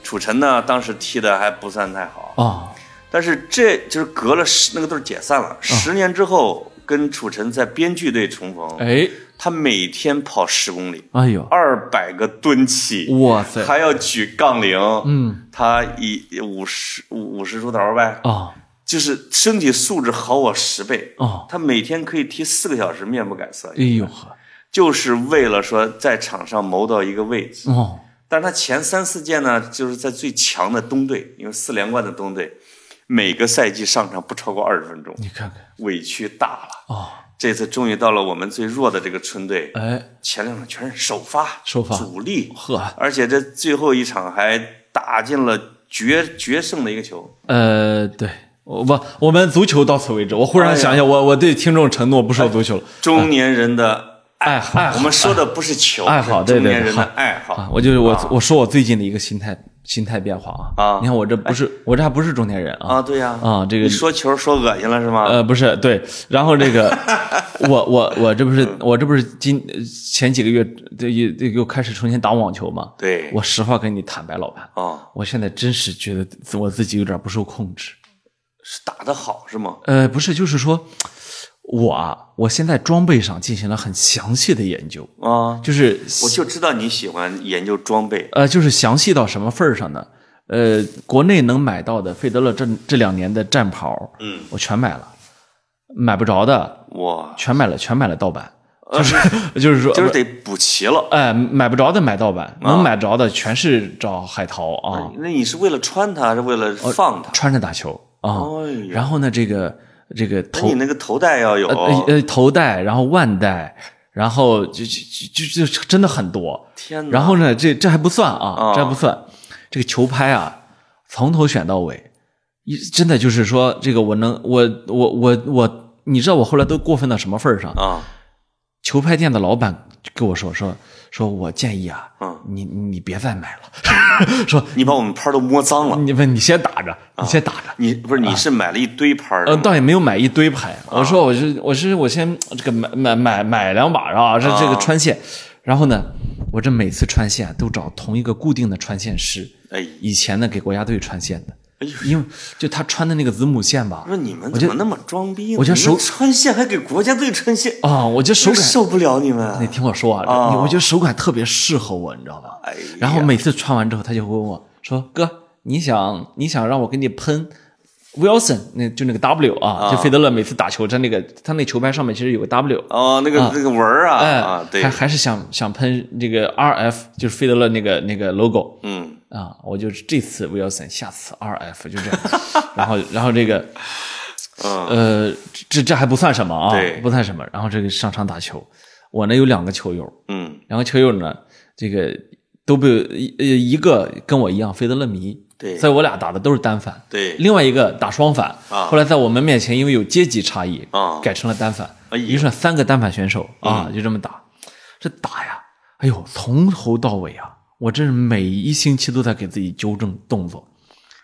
楚晨呢当时踢的还不算太好，啊，但是这就是隔了十那个队解散了，十年之后跟楚晨在编剧队重逢，哎，他每天跑十公里，哎呦，二百个蹲起，哇塞，还要举杠铃，嗯。他一五十五五十出头呗，啊就是身体素质好我十倍。哦，他每天可以踢四个小时，面不改色，哎呦呵，就是为了说在场上谋到一个位置。哦，但是他前三四届呢，就是在最强的东队，因为四连冠的东队，每个赛季上场不超过二十分钟，你看看委屈大了。哦，这次终于到了我们最弱的这个春队，哎，前两场全是首发，首发主力，呵，而且这最后一场还打进了决决胜的一个球。呃，对。我不，我们足球到此为止。我忽然想想，我我对听众承诺不说足球了。中年人的爱爱好我们说的不是球，爱好对对是中年人的爱好啊，我就是我我说我最近的一个心态心态变化啊啊你看我这不是我这还不是中年人啊啊，对呀，啊，这个你说球说恶心了是吗？呃，不是，对，然后这个，<laughs> 我我我这不是我这不是今前几个月这又这又开始重新打网球嘛？对，我实话跟你坦白，老潘，啊，我现在真是觉得我自己有点不受控制。是打得好是吗？呃，不是，就是说，我啊，我现在装备上进行了很详细的研究，啊，就是我就知道你喜欢研究装备。呃，就是详细到什么份儿上呢？呃，国内能买到的费德勒这这两年的战袍，嗯，我全买了，买不着的哇，全买了，全买了盗版，就是 <laughs> 就是说，就是得补齐了。哎，买不着的买盗版，啊能买着的全是找海淘啊，那你是为了穿它，还是为了放它？穿着打球啊。哎，然后呢，这个这个头那你那个头戴要有，呃呃头戴，然后腕带，然后就就就就就真的很多。天哪！然后呢，这这还不算啊，啊这还不算，这个球拍啊，从头选到尾，一真的就是说，这个我能，我我我我，你知道我后来都过分到什么份儿上？啊，球拍店的老板跟我说说说，我建议啊，嗯你你别再买了，<laughs> 说你把我们拍儿都摸脏了。你不你先打着，你先打着。你不是你是买了一堆拍儿的呃，倒也没有买一堆拍，我说我是我是我先这个买买买买两把啊，这这个穿线，然后呢，我这每次穿线都找同一个固定的穿线师，哎，以前呢给国家队穿线的，<laughs> 因为就他穿的那个子母线吧我，说你们怎么那么装逼呢？我觉得手穿线还给国家队穿线，啊，我觉得手感，受不了你们。你听我说啊，哦我觉得手感特别适合我，你知道吧？哎然后每次穿完之后，他就会问我说：“哥，你想你想让我给你喷 Wilson，那就那个 W 啊，就费德勒每次打球，他那个他那球拍上面其实有个 W，哦，那个那个纹儿啊哎，啊，对。还，还是想想喷这个 RF，就是费德勒那个那个 logo 嗯，啊，我就这次 Wilson，下次 RF 就这样，然后然后这个 <laughs> 嗯，呃，这这还不算什么啊对，不算什么，然后这个上场打球，我呢有两个球友，嗯，两个球友呢，这个都被一呃一个跟我一样费德勒迷，对。所以我俩打的都是单反，对，另外一个打双反，啊。后来在我们面前因为有阶级差异，啊。改成了单反，于是三个单反选手啊，就这么打，这打呀，哎呦，从头到尾啊，我真是每一星期都在给自己纠正动作，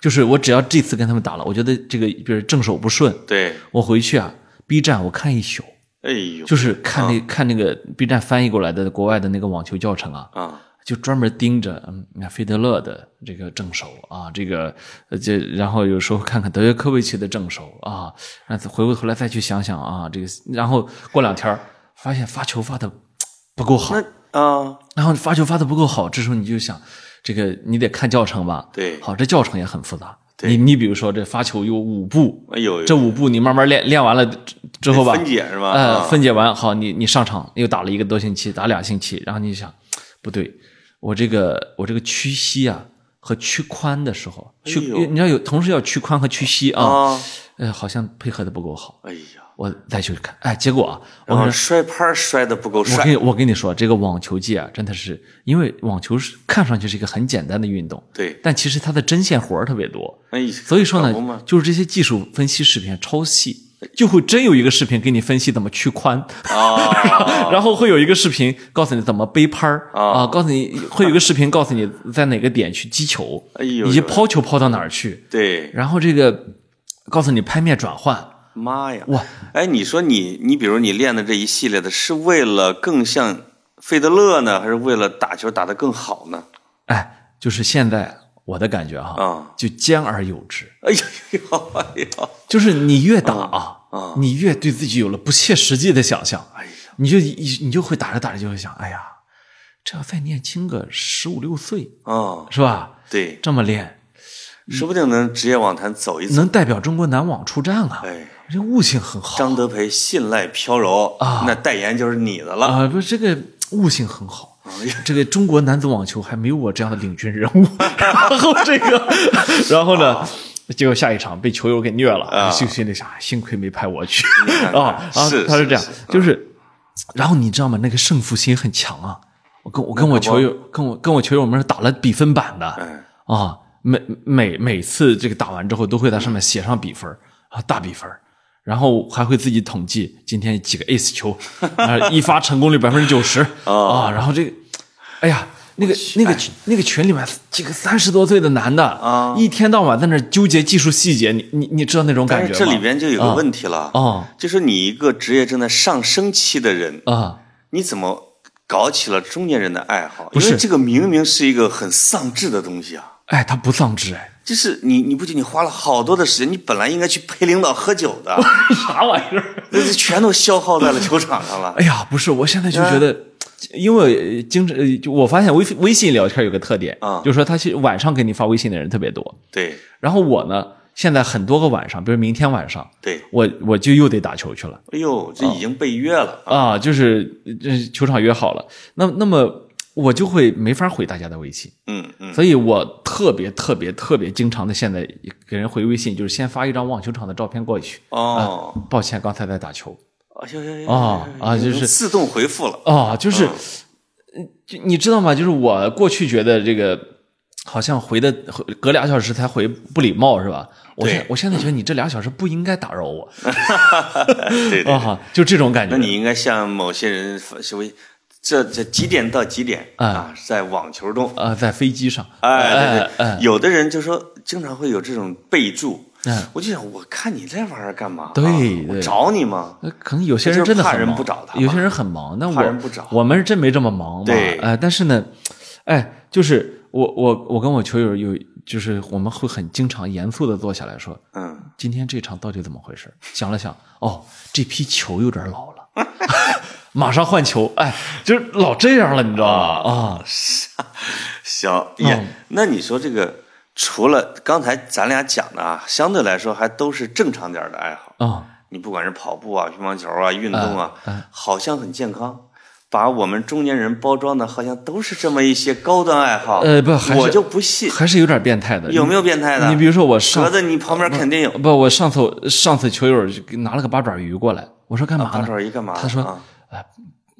就是我只要这次跟他们打了，我觉得这个比如正手不顺，对，我回去啊，B 站我看一宿，哎呦，就是看那、看那个 B 站翻译过来的国外的那个网球教程啊，啊，就专门盯着嗯，那费德勒的这个正手啊，这个呃这，然后有时候看看德约科维奇的正手啊，然后回过头来再去想想啊，这个，然后过两天儿发现发球发的不够好，那啊，然后发球发的不够好，这时候你就想，这个你得看教程吧，对。好，这教程也很复杂，对。你你比如说这发球有五步，哎呦，这五步你慢慢练练完了之之后吧，分解是吧？分解完好，你你上场又打了一个多星期，打俩星期，然后你就想，不对，我这个我这个屈膝啊和屈髋的时候，屈、哎你要有同时要屈髋和屈膝啊，哎，呃，好像配合的不够好。哎呀，我再去看，哎，结果啊，我跟然后摔拍儿摔的不够帅。我跟，你我跟你说，这个网球界啊，真的是因为网球是看上去是一个很简单的运动，对，但其实它的针线活儿特别多。哎，所以说呢，就是这些技术分析视频超细，就会真有一个视频给你分析怎么屈髋，啊，<laughs> 然后会有一个视频告诉你怎么背拍儿啊，告诉你会有一个视频告诉你在哪个点去击球，哎呦以及抛球抛到哪儿去，对，然后这个告诉你拍面转换，妈呀，哇，哎，你说你你比如你练的这一系列的，是为了更像费德勒呢，还是为了打球打得更好呢？哎，就是现在我的感觉哈，啊就兼而有之。哎呀呦，哎呦，就是你越打啊，啊你越对自己有了不切实际的想象，哎呀，你就你你就会打着打着就会想，哎呀，这要再年轻个十五六岁，啊，是吧？对，这么练，说不定能职业网坛走一走。能代表中国男网出战啊！哎，这悟性很好张德培信赖飘柔啊那代言就是你的了。啊，不是这个悟性很好。<laughs> 这个中国男子网球还没有我这样的领军人物，<laughs> 然后这个，<laughs> 然后呢，结果下一场被球友给虐了，啊就心里想，幸亏没派我去啊啊！是他是这样就是，然后你知道吗？那个胜负心很强啊。我跟我跟我球友跟我跟我球友们是打了比分板的哎，啊，每每每次这个打完之后都会在上面写上比分啊，大比分。然后还会自己统计今天几个 ace 球，<laughs> 啊，一发成功率百分之九十啊，然后这个，哎呀，那个那个那个群里面几个三十多岁的男的啊。一天到晚在那纠结技术细节，你你你知道那种感觉吗？这里边就有个问题了，啊。就是你一个职业正在上升期的人，啊，你怎么搞起了中年人的爱好？不是。这个明明是一个很丧志的东西啊。哎，他不丧志哎，就是你，你不仅你花了好多的时间，你本来应该去陪领导喝酒的，<laughs> 啥玩意儿？那这全都消耗在了球场上了。<laughs> 哎呀，不是，我现在就觉得，因为经常呃就我发现微微信聊天有个特点啊就是说他是晚上给你发微信的人特别多，对然后我呢，现在很多个晚上，比如明天晚上，对，我我就又得打球去了。哎呦，这已经被约了啊！啊，就是这球场约好了，那那么我就会没法回大家的微信，嗯嗯，所以我特别特别特别经常的现在给人回微信，就是先发一张网球场的照片过去。哦，抱歉，刚才在打球。啊行行行啊啊就是自动回复了。啊，就是，嗯呃就你知道吗？就是我过去觉得这个好像回的隔俩小时才回不礼貌是吧？我对现我现在觉得你这俩小时不应该打扰我对 <laughs> 对，<laughs> 啊，就这种感觉。那你应该向某些人稍微，这这几点到几点哎啊，在网球中，啊，在飞机上，哎对哎对，有的人就说经常会有这种备注嗯，我就想，我看你这玩意儿干嘛？对我找你吗？呃，可能有些人真的很忙，不找他有些人很忙，那我我们是真没这么忙嘛。对哎、但是呢，哎，就是我我我跟我球友有，就是我们会很经常严肃的坐下来说，嗯，今天这场到底怎么回事？想了想，哦，这批球有点老了，<laughs> 马上换球，哎，就是老这样了，你知道吗？啊，<laughs> 行也，那你说这个，除了刚才咱俩讲的啊，相对来说还都是正常点的爱好。啊，你不管是跑步啊、乒乓球啊、运动啊，嗯好像很健康。把我们中年人包装的好像都是这么一些高端爱好，呃，不，还是我就不信，还是有点变态的。有没有变态的？你比如说我上格子，你旁边肯定有。不，我上次我上次球友就拿了个八爪鱼过来，我说干嘛八呢？爪鱼干嘛？他说啊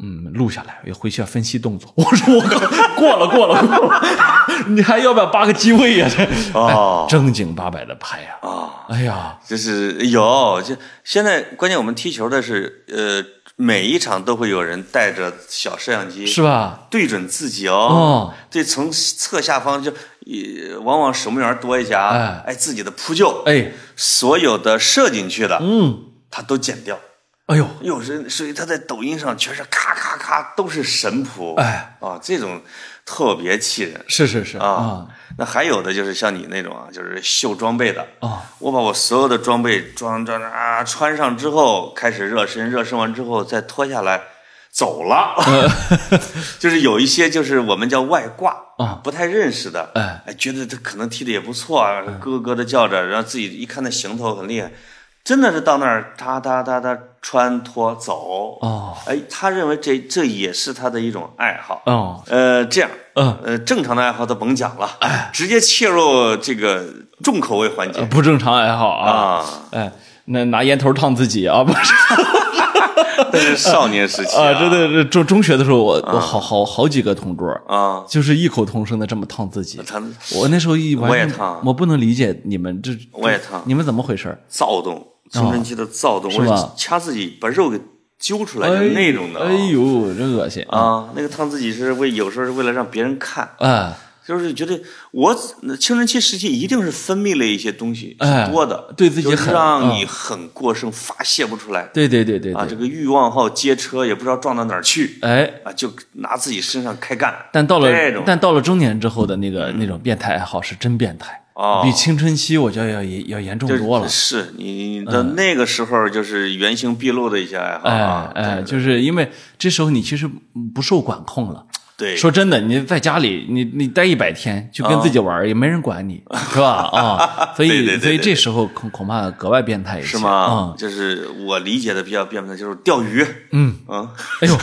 嗯，录下来，回去要分析动作。<laughs> 我说我靠，过了过了过了，<laughs> 你还要不要八个机位呀、<laughs> 这哦哎正经八百的拍呀、啊，哎呀，就是有，就现在关键我们踢球的是，呃，每一场都会有人带着小摄像机，是吧？对准自己哦，哦对，从侧下方就，呃，往往守门员多一些啊哎，自己的扑救，哎，所有的射进去的，嗯，他都剪掉。哎呦，有时所以他在抖音上全是咔咔咔都是神扑，哎。啊，这种特别气人。是是是啊啊。那还有的就是像你那种啊，就是秀装备的啊，我把我所有的装备装装啊穿上之后，开始热身，热身完之后再脱下来走了，<laughs> 就是有一些就是我们叫外挂啊。不太认识的，哎。哎，觉得他可能踢的也不错啊，咯咯的叫着，然后自己一看那行头很厉害，真的是到那儿哒哒哒哒穿脱走。哦。哎，他认为这这也是他的一种爱好。哦，呃，这样，嗯，呃，正常的爱好都甭讲了，直接切入这个重口味环节。不正常爱好啊！啊，哎，那拿烟头烫自己啊，不是。<laughs> 那是少年时期啊，真的是中中学的时候，我啊。我好好好几个同桌，啊，就是异口同声的这么烫自己。他我那时候一我也烫我不能理解你们这，我也烫。你们怎么回事儿？躁动，青春期的躁动，是掐自己把肉给揪出来的那种的啊哎呦，真恶心！啊，那个烫自己是为有时候是为了让别人看，哎就是觉得我青春期时期一定是分泌了一些东西哎是多的，就是对自己很让你很过剩，发泄不出来对对对对啊，这，个欲望号街车也不知道撞到哪儿去哎，啊，就拿自己身上开干。但到了但到了中年之后的那个那种变态爱好是真变态，哦比青春期我觉得要要要严重多了。是你的那个时候就是原形毕露的一些爱好哎啊，就是因为这时候你其实不受管控了。对，说真的，你在家里，你你待一百天就跟自己玩儿，也没人管你，<laughs> 是吧？啊，所以所以这时候恐恐怕格外变态一些，是吗嗯？，就是我理解的比较变态，就是钓鱼，嗯嗯，哎呦，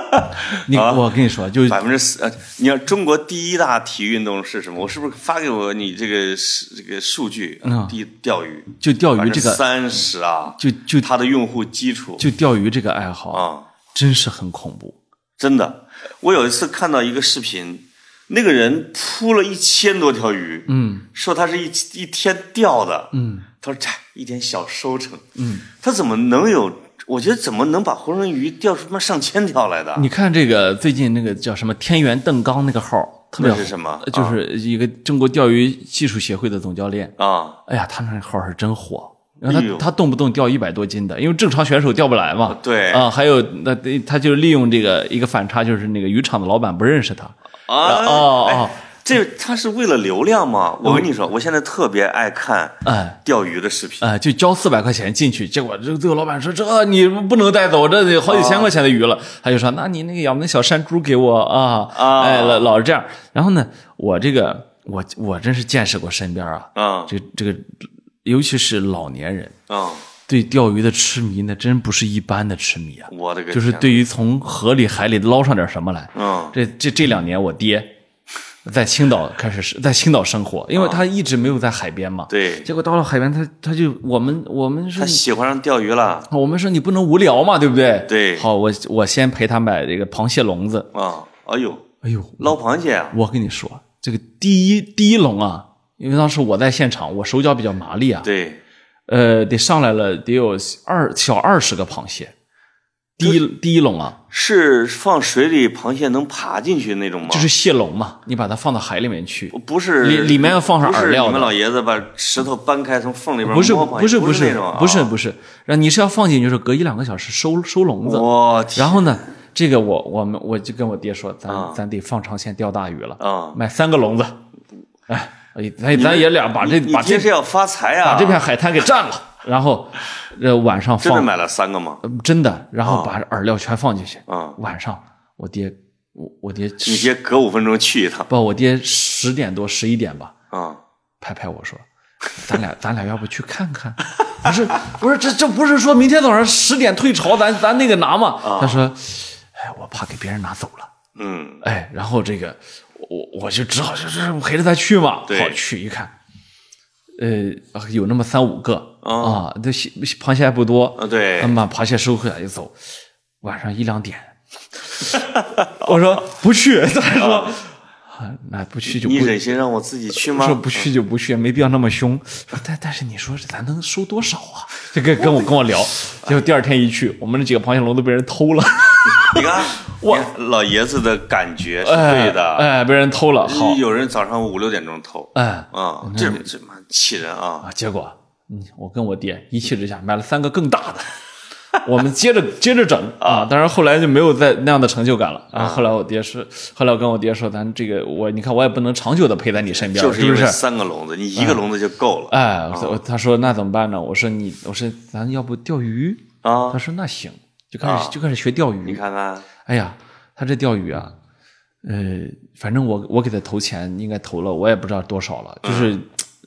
<laughs> 你啊我跟你说，就百分之四，呃，你要中国第一大体育运动是什么？我是不是发给我你这个是这个数据？嗯第一钓鱼，就钓鱼这个，三十啊，就就它的用户基础就钓鱼这个爱好，啊，真是很恐怖。真的，我有一次看到一个视频，那个人扑了一千多条鱼，嗯说他是一一天钓的，嗯他说这一点小收成，嗯，他怎么能有？我觉得怎么能把活人鱼钓出他妈上千条来的？你看这个最近那个叫什么天元邓刚那个号特别是什么呃就是一个中国钓鱼技术协会的总教练。啊，哎呀，他那个号是真火。然后他他动不动钓一百多斤的，因为正常选手钓不来嘛。对啊，还有那他就利用这个一个反差，就是那个渔场的老板不认识他。啊哦哎哦，这他是为了流量吗？我跟你说，我现在特别爱看哎钓鱼的视频。哎，就交四百块钱进去，结果这个最后老板说这你不能带走，这得好几千块钱的鱼了。他就说那你那个养那小山猪给我啊啊哎老老是这样。然后呢，我这个我我真是见识过身边啊，嗯这这个尤其是老年人嗯，对钓鱼的痴迷，那真不是一般的痴迷啊。我的个就是对于从河里海里捞上点什么来。嗯这这这两年我爹 <laughs> 在青岛开始在青岛生活，因为他一直没有在海边嘛。对，结果到了海边，他他就我们我们说他喜欢上钓鱼了我们说你不能无聊嘛，对不对？对好，我我先陪他买这个螃蟹笼子。啊！哎呦，哎呦，捞螃蟹啊！我跟你说，这个第一第一笼啊，因为当时我在现场，我手脚比较麻利啊，对，呃，得上来了得有二小二十个螃蟹。第一第一笼啊，是放水里螃蟹能爬进去那种吗？就是蟹笼嘛，你把它放到海里面去，不是里里面要放上饵料的你们老爷子把石头搬开，从缝里边不是不是是不那种啊，不是不是，然后你是要放进去，就是隔一两个小时收收笼子。我天然后呢，这个我我们我就跟我爹说，咱、啊咱得放长线钓大鱼了，啊！买三个笼子，哎，哎咱咱爷俩把这把这要发财啊！把这片海滩给占了，<laughs> 然后呃晚上放真的买了三个吗？呃真的，然后把饵料全放进去，啊！晚上我爹我我爹你爹隔五分钟去一趟不我爹十点多十一点吧，啊！拍拍我说：“咱俩咱俩要不去看看？<laughs> 不是不是，这这不是说明天早上十点退潮，咱咱那个拿吗？”他说：“哎，我怕给别人拿走了。嗯，哎，然后这个我我就只好就是陪着他去嘛。对好去一看，呃，有那么三五个哦啊，这蟹螃蟹还不多，他们把螃蟹收回来就走。晚上一两点，<laughs> 我说不去，他说。啊那不去就不你忍心让我自己去吗？说不去就不去，没必要那么凶。说但但是你说咱能收多少啊？就跟跟我跟我聊，结果第二天一去，我们那几个螃蟹笼都被人偷了，<laughs> 你看，<laughs> 我老爷子的感觉是哎对的。哎，被人偷了。好，有人早上五六点钟偷哎啊，这这妈气人啊！啊，结果嗯，我跟我爹一气之下买了三个更大的。<laughs> 我们接着接着整啊，但是后来就没有再那样的成就感了啊。后来我爹是，后来我跟我爹说，咱这个我你看我也不能长久的陪在你身边，就是因为？三个笼子，你一个笼子就够了哎，我他说那怎么办呢？我说你，我说咱要不钓鱼？啊他！说那行，就开始就开始学钓鱼。你看看，哎呀，他这钓鱼啊，呃，反正我我给他投钱，应该投了，我也不知道多少了，就是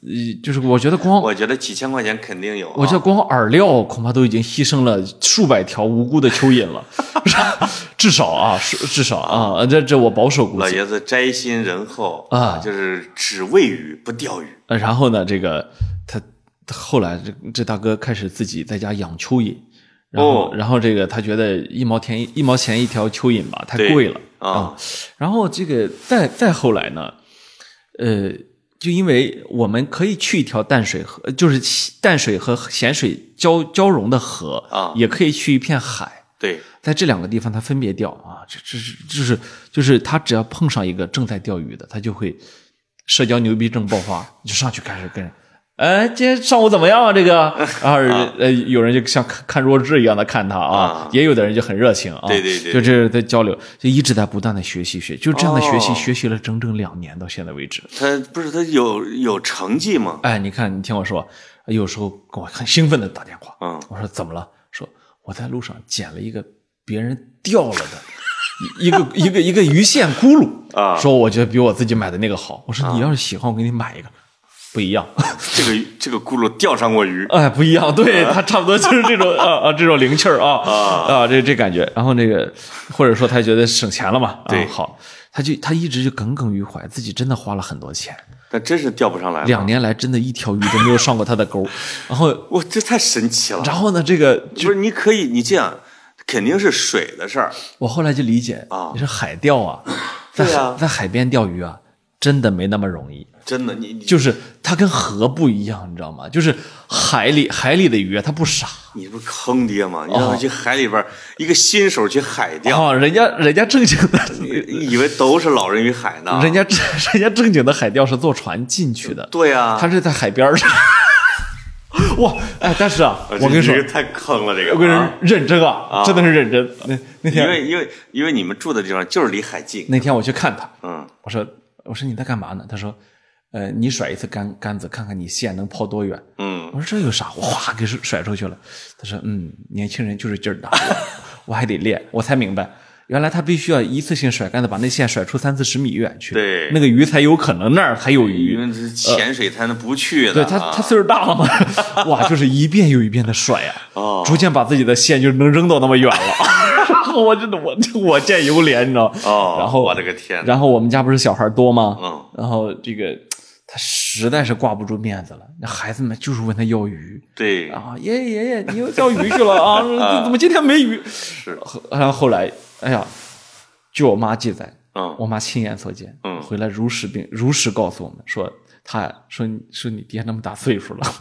呃就是我觉得光我觉得几千块钱肯定有啊。我觉得光饵料恐怕都已经牺牲了数百条无辜的蚯蚓了 <laughs> <laughs> 至少啊，是至少啊，这这我保守估计。老爷子斋心仁厚啊就是只喂鱼不钓鱼。呃然后呢，这个他他后来这这大哥开始自己在家养蚯蚓，然后、哦。然后这个他觉得一毛钱一毛钱一条蚯蚓吧太贵了啊。然后这个再再后来呢，呃，就因为我们可以去一条淡水河，就是淡水和咸水交交融的河啊也可以去一片海。对，在这两个地方，他分别钓啊，这这是就是就是他只要碰上一个正在钓鱼的，他就会社交牛逼症爆发，就上去开始跟人，哎，今天上午怎么样啊？这个，然后呃，有人就像看看弱智一样的看他啊啊，也有的人就很热情啊，对对对就这是在交流，就一直在不断的学习学，就这样的学习哦学习了整整两年，到现在为止。他不是他有有成绩吗？哎，你看，你听我说，有时候跟我很兴奋的打电话，嗯我说怎么了？说我在路上捡了一个别人掉了的一一个一个一个鱼线轱辘 <laughs> 啊说我觉得比我自己买的那个好。我说你要是喜欢，我给你买一个，不一样，<laughs> 这个这个轱辘钓上过鱼，<laughs> 哎，不一样，对 <laughs> 他差不多就是这种啊啊这种灵气儿啊啊这这感觉。然后那个或者说他觉得省钱了嘛，啊对好，他就他一直就耿耿于怀，自己真的花了很多钱，但真是钓不上来。两，年来真的一条鱼都没有上过他的钩，然后。哇，这太神奇了。然后呢，这个不是，你可以，你这样肯定是水的事儿。我后来就理解啊你说海钓啊，在在海边钓鱼啊，真的没那么容易。真的，你你就是它跟河不一样，你知道吗？就是海里海里的鱼啊，它不傻你不是坑爹吗？你让他去海里边儿，一个新手去海钓，哦，人家人家正经的，<laughs> 以为都是老人与海呢。人家 <laughs> 人家正经的海钓是坐船进去的，对啊，他是在海边儿上。<laughs> 哇，哎，但是啊，我跟你说这，个太坑了，这个。我跟你说啊，认真啊，真的是认真。那那天因为因为因为你们住的地方就是离海近，那天我去看他，嗯，我说我说你在干嘛呢？他说，呃，你甩一次杆杆子，看看你线能抛多远。嗯，我说这有啥？我哗给甩甩出去了。他说，嗯，年轻人就是劲儿大，我还得练。我才明白，原来他必须要一次性甩杆子，把那线甩出三四十米远去，对那个鱼才有可能那儿才有因鱼。为这是潜水才能不去的。对他，啊他岁数大了嘛，哇，就是一遍又一遍的甩啊、哦逐渐把自己的线就能扔到那么远了。<laughs> 然后我真的我我见犹怜，你知道吗？哦，然后我的个天，然后我们家不是小孩多吗？嗯，然后这个他实在是挂不住面子了，那孩子们就是问他要鱼对，啊，爷爷爷爷，你又钓鱼去了啊？<laughs> 怎么今天没鱼？是，然后后来，哎呀，据我妈记载，嗯我妈亲眼所见，嗯回来如实并如实告诉我们说，他说说你爹那么大岁数了。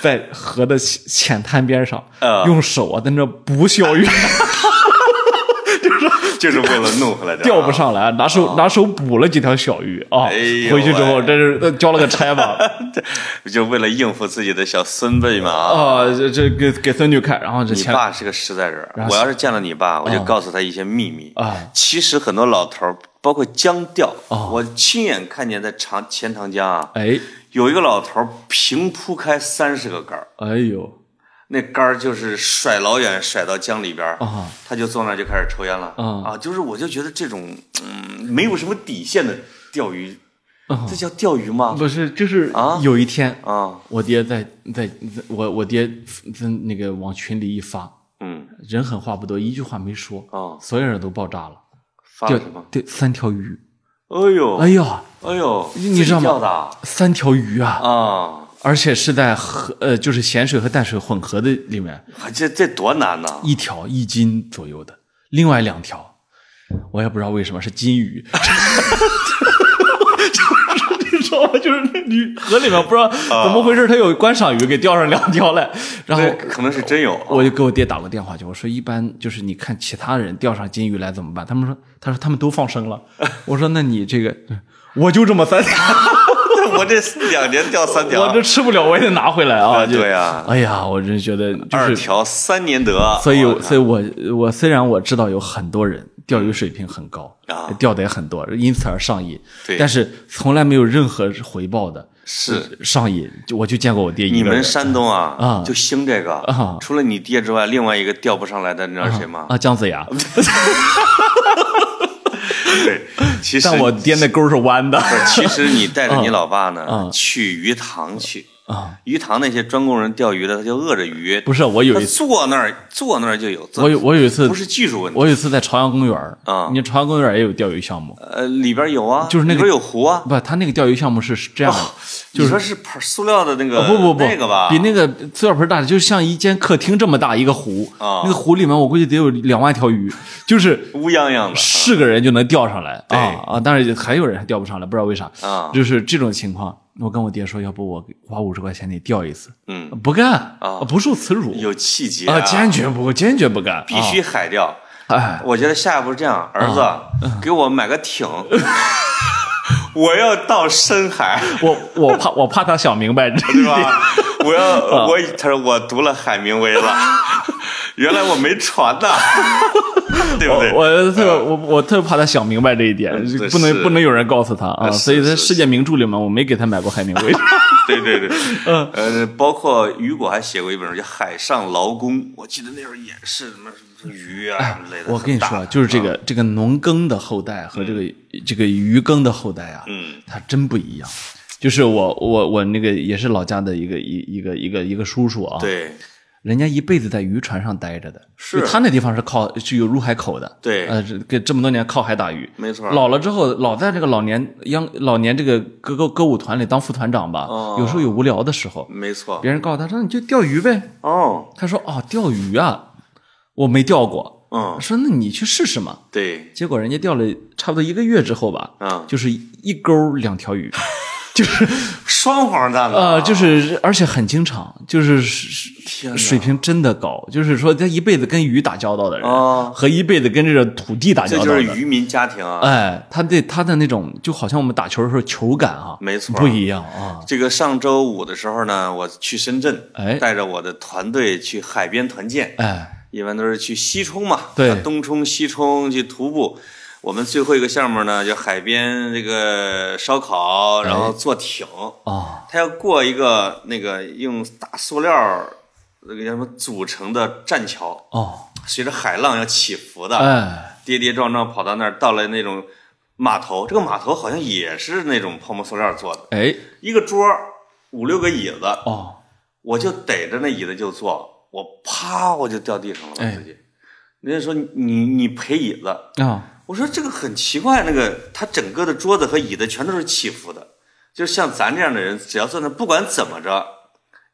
在河的浅浅滩边上，啊用手啊在那捕小鱼，<laughs> <laughs> 就是为了弄回来的，钓不。上来，拿手拿手捕了几条小鱼啊！哎呦回去之后，喂这是呃交了个差吧？<laughs> 就为了应付自己的小孙辈嘛。啊，这这给给孙女看，然后这你爸是个实在人我要是见了你爸，我就哦告诉他一些秘密。啊其实很多老头儿，包括江钓，哦我亲眼看见在长钱塘江啊，哎有一个老头儿平铺开三十个杆儿，哎呦那杆儿就是甩老远甩到江里边儿啊他就坐那儿就开始抽烟了啊就是我就觉得这种嗯没有什么底线的钓鱼，啊这叫钓鱼吗？不是，就是啊有一天，啊，我爹在在在我我爹在那个往群里一发，嗯人狠话不多，一句话没说，啊，所有人都爆炸了，钓发了什么？对三条鱼，哎呦，哎呀，哎呦，你知道吗三条鱼啊，啊？而且是在河呃就是咸水和淡水混合的里面，这这多难呐！一条一斤左右的，另外两条，我也不知道为什么是金鱼，<laughs> 就是你知道吗？就是那鱼河里面不知道怎么回事，它有观赏鱼给钓上两条来，然后可能是真有啊。我就给我爹打过电话去，我说一般就是你看其他人钓上金鱼来怎么办？他们说，他说他们都放生了。我说那你这个，我就这么三条，<laughs> 我这两年钓三条，我这吃不了，我也得拿回来啊。对啊。哎呀，我真觉得就是，二条三年得，所以所以我我虽然我知道有很多人钓鱼水平很高啊。钓的也很多，因此而上瘾，对。但是从来没有任何回报的。是。上瘾，就我就见过我爹一你们山东啊，啊。就兴这个啊，除了你爹之外，另外一个钓不上来的，你知道谁吗？啊，姜子牙，<laughs> <laughs> 对，其其实但我颠的钩是弯的，其实你带着你老爸呢、嗯。去鱼塘去，啊。鱼塘那些专供人钓鱼的，他就饿着鱼，不是，我有一次，坐那儿坐那儿就有，我有我有一次不，是技术问题，我有一次在朝阳公园儿啊。你朝阳公园儿也有钓鱼项目，呃里边有啊，就是那个里边有湖啊，不，他那个钓鱼项目是是这样的，就是说是盆塑料的那个、啊不不不，那个吧，比那个塑料盆大，就是像一间客厅这么大一个湖，啊。那个湖里面我估计得有两万条鱼，就是乌泱泱的。是个人就能钓上来。对。啊啊！但是还有人还钓不上来，不知道为啥，啊，就是这种情况。我跟我爹说，要不我花五十块钱你钓一次，嗯，不干啊不受耻辱有气节啊，坚决不坚决不干，必须海钓。啊哎，我觉得下一步是这样，儿子，嗯给我买个艇，<laughs> 我要到深海，我我怕我怕他想明白 <laughs> 对点，吧？我要我，他说我读了海明威了，<laughs> 原来我没船呐，<laughs> 对不对？我我特我我特别怕他想明白这一点，对不能不能有人告诉他啊，所以在世界名著里面我没给他买过海明威。对 <laughs> 对对，<laughs> 嗯。呃，包括雨果还写过一本书叫《海上劳工》，我记得那时候也是什么什么鱼啊什么类的。哎我跟你说，就是这个这个农耕的后代和这个这个渔耕的后代啊，嗯。它真不一样。就是我我我那个也是老家的一个一一个一个一个叔叔啊，，对人家一辈子在渔船上待着的，是。他那地方是靠是有入海口的，对。呃，这个这么多年靠海打鱼，没错。老了之后，老在这个老年央老年这个歌歌歌舞团里当副团长吧，哦。有时候有无聊的时候，没错。别人告诉他说你就钓鱼呗，哦，他说哦钓鱼啊，我没钓过，嗯，说那你去试试嘛。对，结果人家钓了差不多一个月之后吧，嗯。就是一钩两条鱼，就是双黄蛋子呃，就是而且很经常，就是水平真的高，就是说他一辈子跟鱼打交道的人，哦和一辈子跟这个土地打交道的，这就是渔民家庭啊。哎，他对他的那种就好像我们打球的时候球感啊，没错不一样啊，这个上周五的时候呢，我去深圳，哎带着我的团队去海边团建，哎，一般都是去西冲嘛，对啊东冲西冲去徒步。我们最后一个项目呢，叫海边这个烧烤，然后坐艇，哦，它要过一个那个用大塑料那个叫什么组成的栈桥，哦，随着海浪要起伏的，哎，跌跌撞撞跑到那儿，到了那种码头，这个码头好像也是那种泡沫塑料做的，哎，一个桌儿五六个椅子，哦，我就逮着那椅子就坐，我啪我就掉地上了，自己。人家说你你你赔椅子，啊，我说这个很奇怪，那个他整个的桌子和椅子全都是起伏的，就是像咱这样的人，只要坐那，不管怎么着，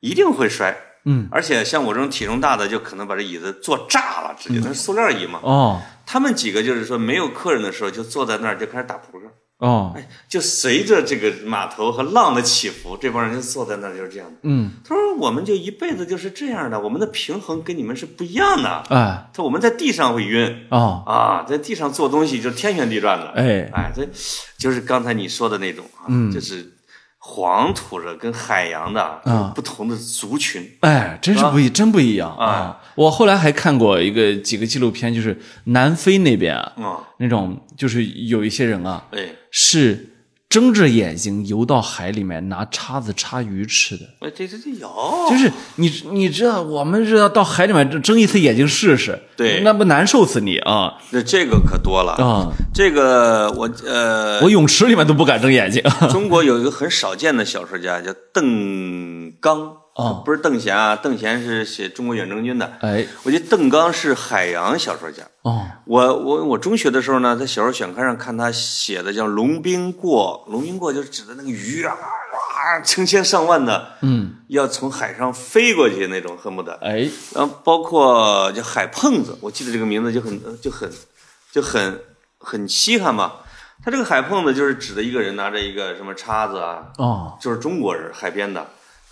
一定会摔。嗯，而且像我这种体重大的，就可能把这椅子坐炸了，直接那是塑料椅嘛。哦，他们几个就是说没有客人的时候，就坐在那儿就开始打扑克。哦，哎，就随着这个码头和浪的起伏，这帮人就坐在那儿就是这样的。嗯，他说：“我们就一辈子就是这样的，我们的平衡跟你们是不一样的。哎，他说我们在地上会晕。哦，啊，在地上做东西就天旋地转的。哎，哎，这就是刚才你说的那种啊，嗯。就是黄土的跟海洋的啊不同的族群。哎，真是不一，真不一样啊啊！我后来还看过一个几个纪录片，就是南非那边啊，嗯，那种就是有一些人啊，哎，是睁着眼睛游到海里面拿叉子叉鱼吃的。哎，这这这有，就是你你知道，我们是要到海里面睁睁一次眼睛试试，对那不难受死你啊那这个可多了。啊！这个我呃，我泳池里面都不敢睁眼睛。<laughs> 中国有一个很少见的小说家叫邓刚，哦不是邓贤啊，邓贤是写中国远征军的。哎，我觉得邓刚是海洋小说家。哦，我我我中学的时候呢，在小说选刊上看他写的叫《龙兵过》，龙兵过就是指的那个鱼啊啊，成千上万的，嗯，要从海上飞过去那种，恨不得。哎，然后包括叫海碰子，我记得这个名字就很就很就很很稀罕嘛。他这个海碰子就是指的一个人拿着一个什么叉子啊，哦，就是中国人海边的，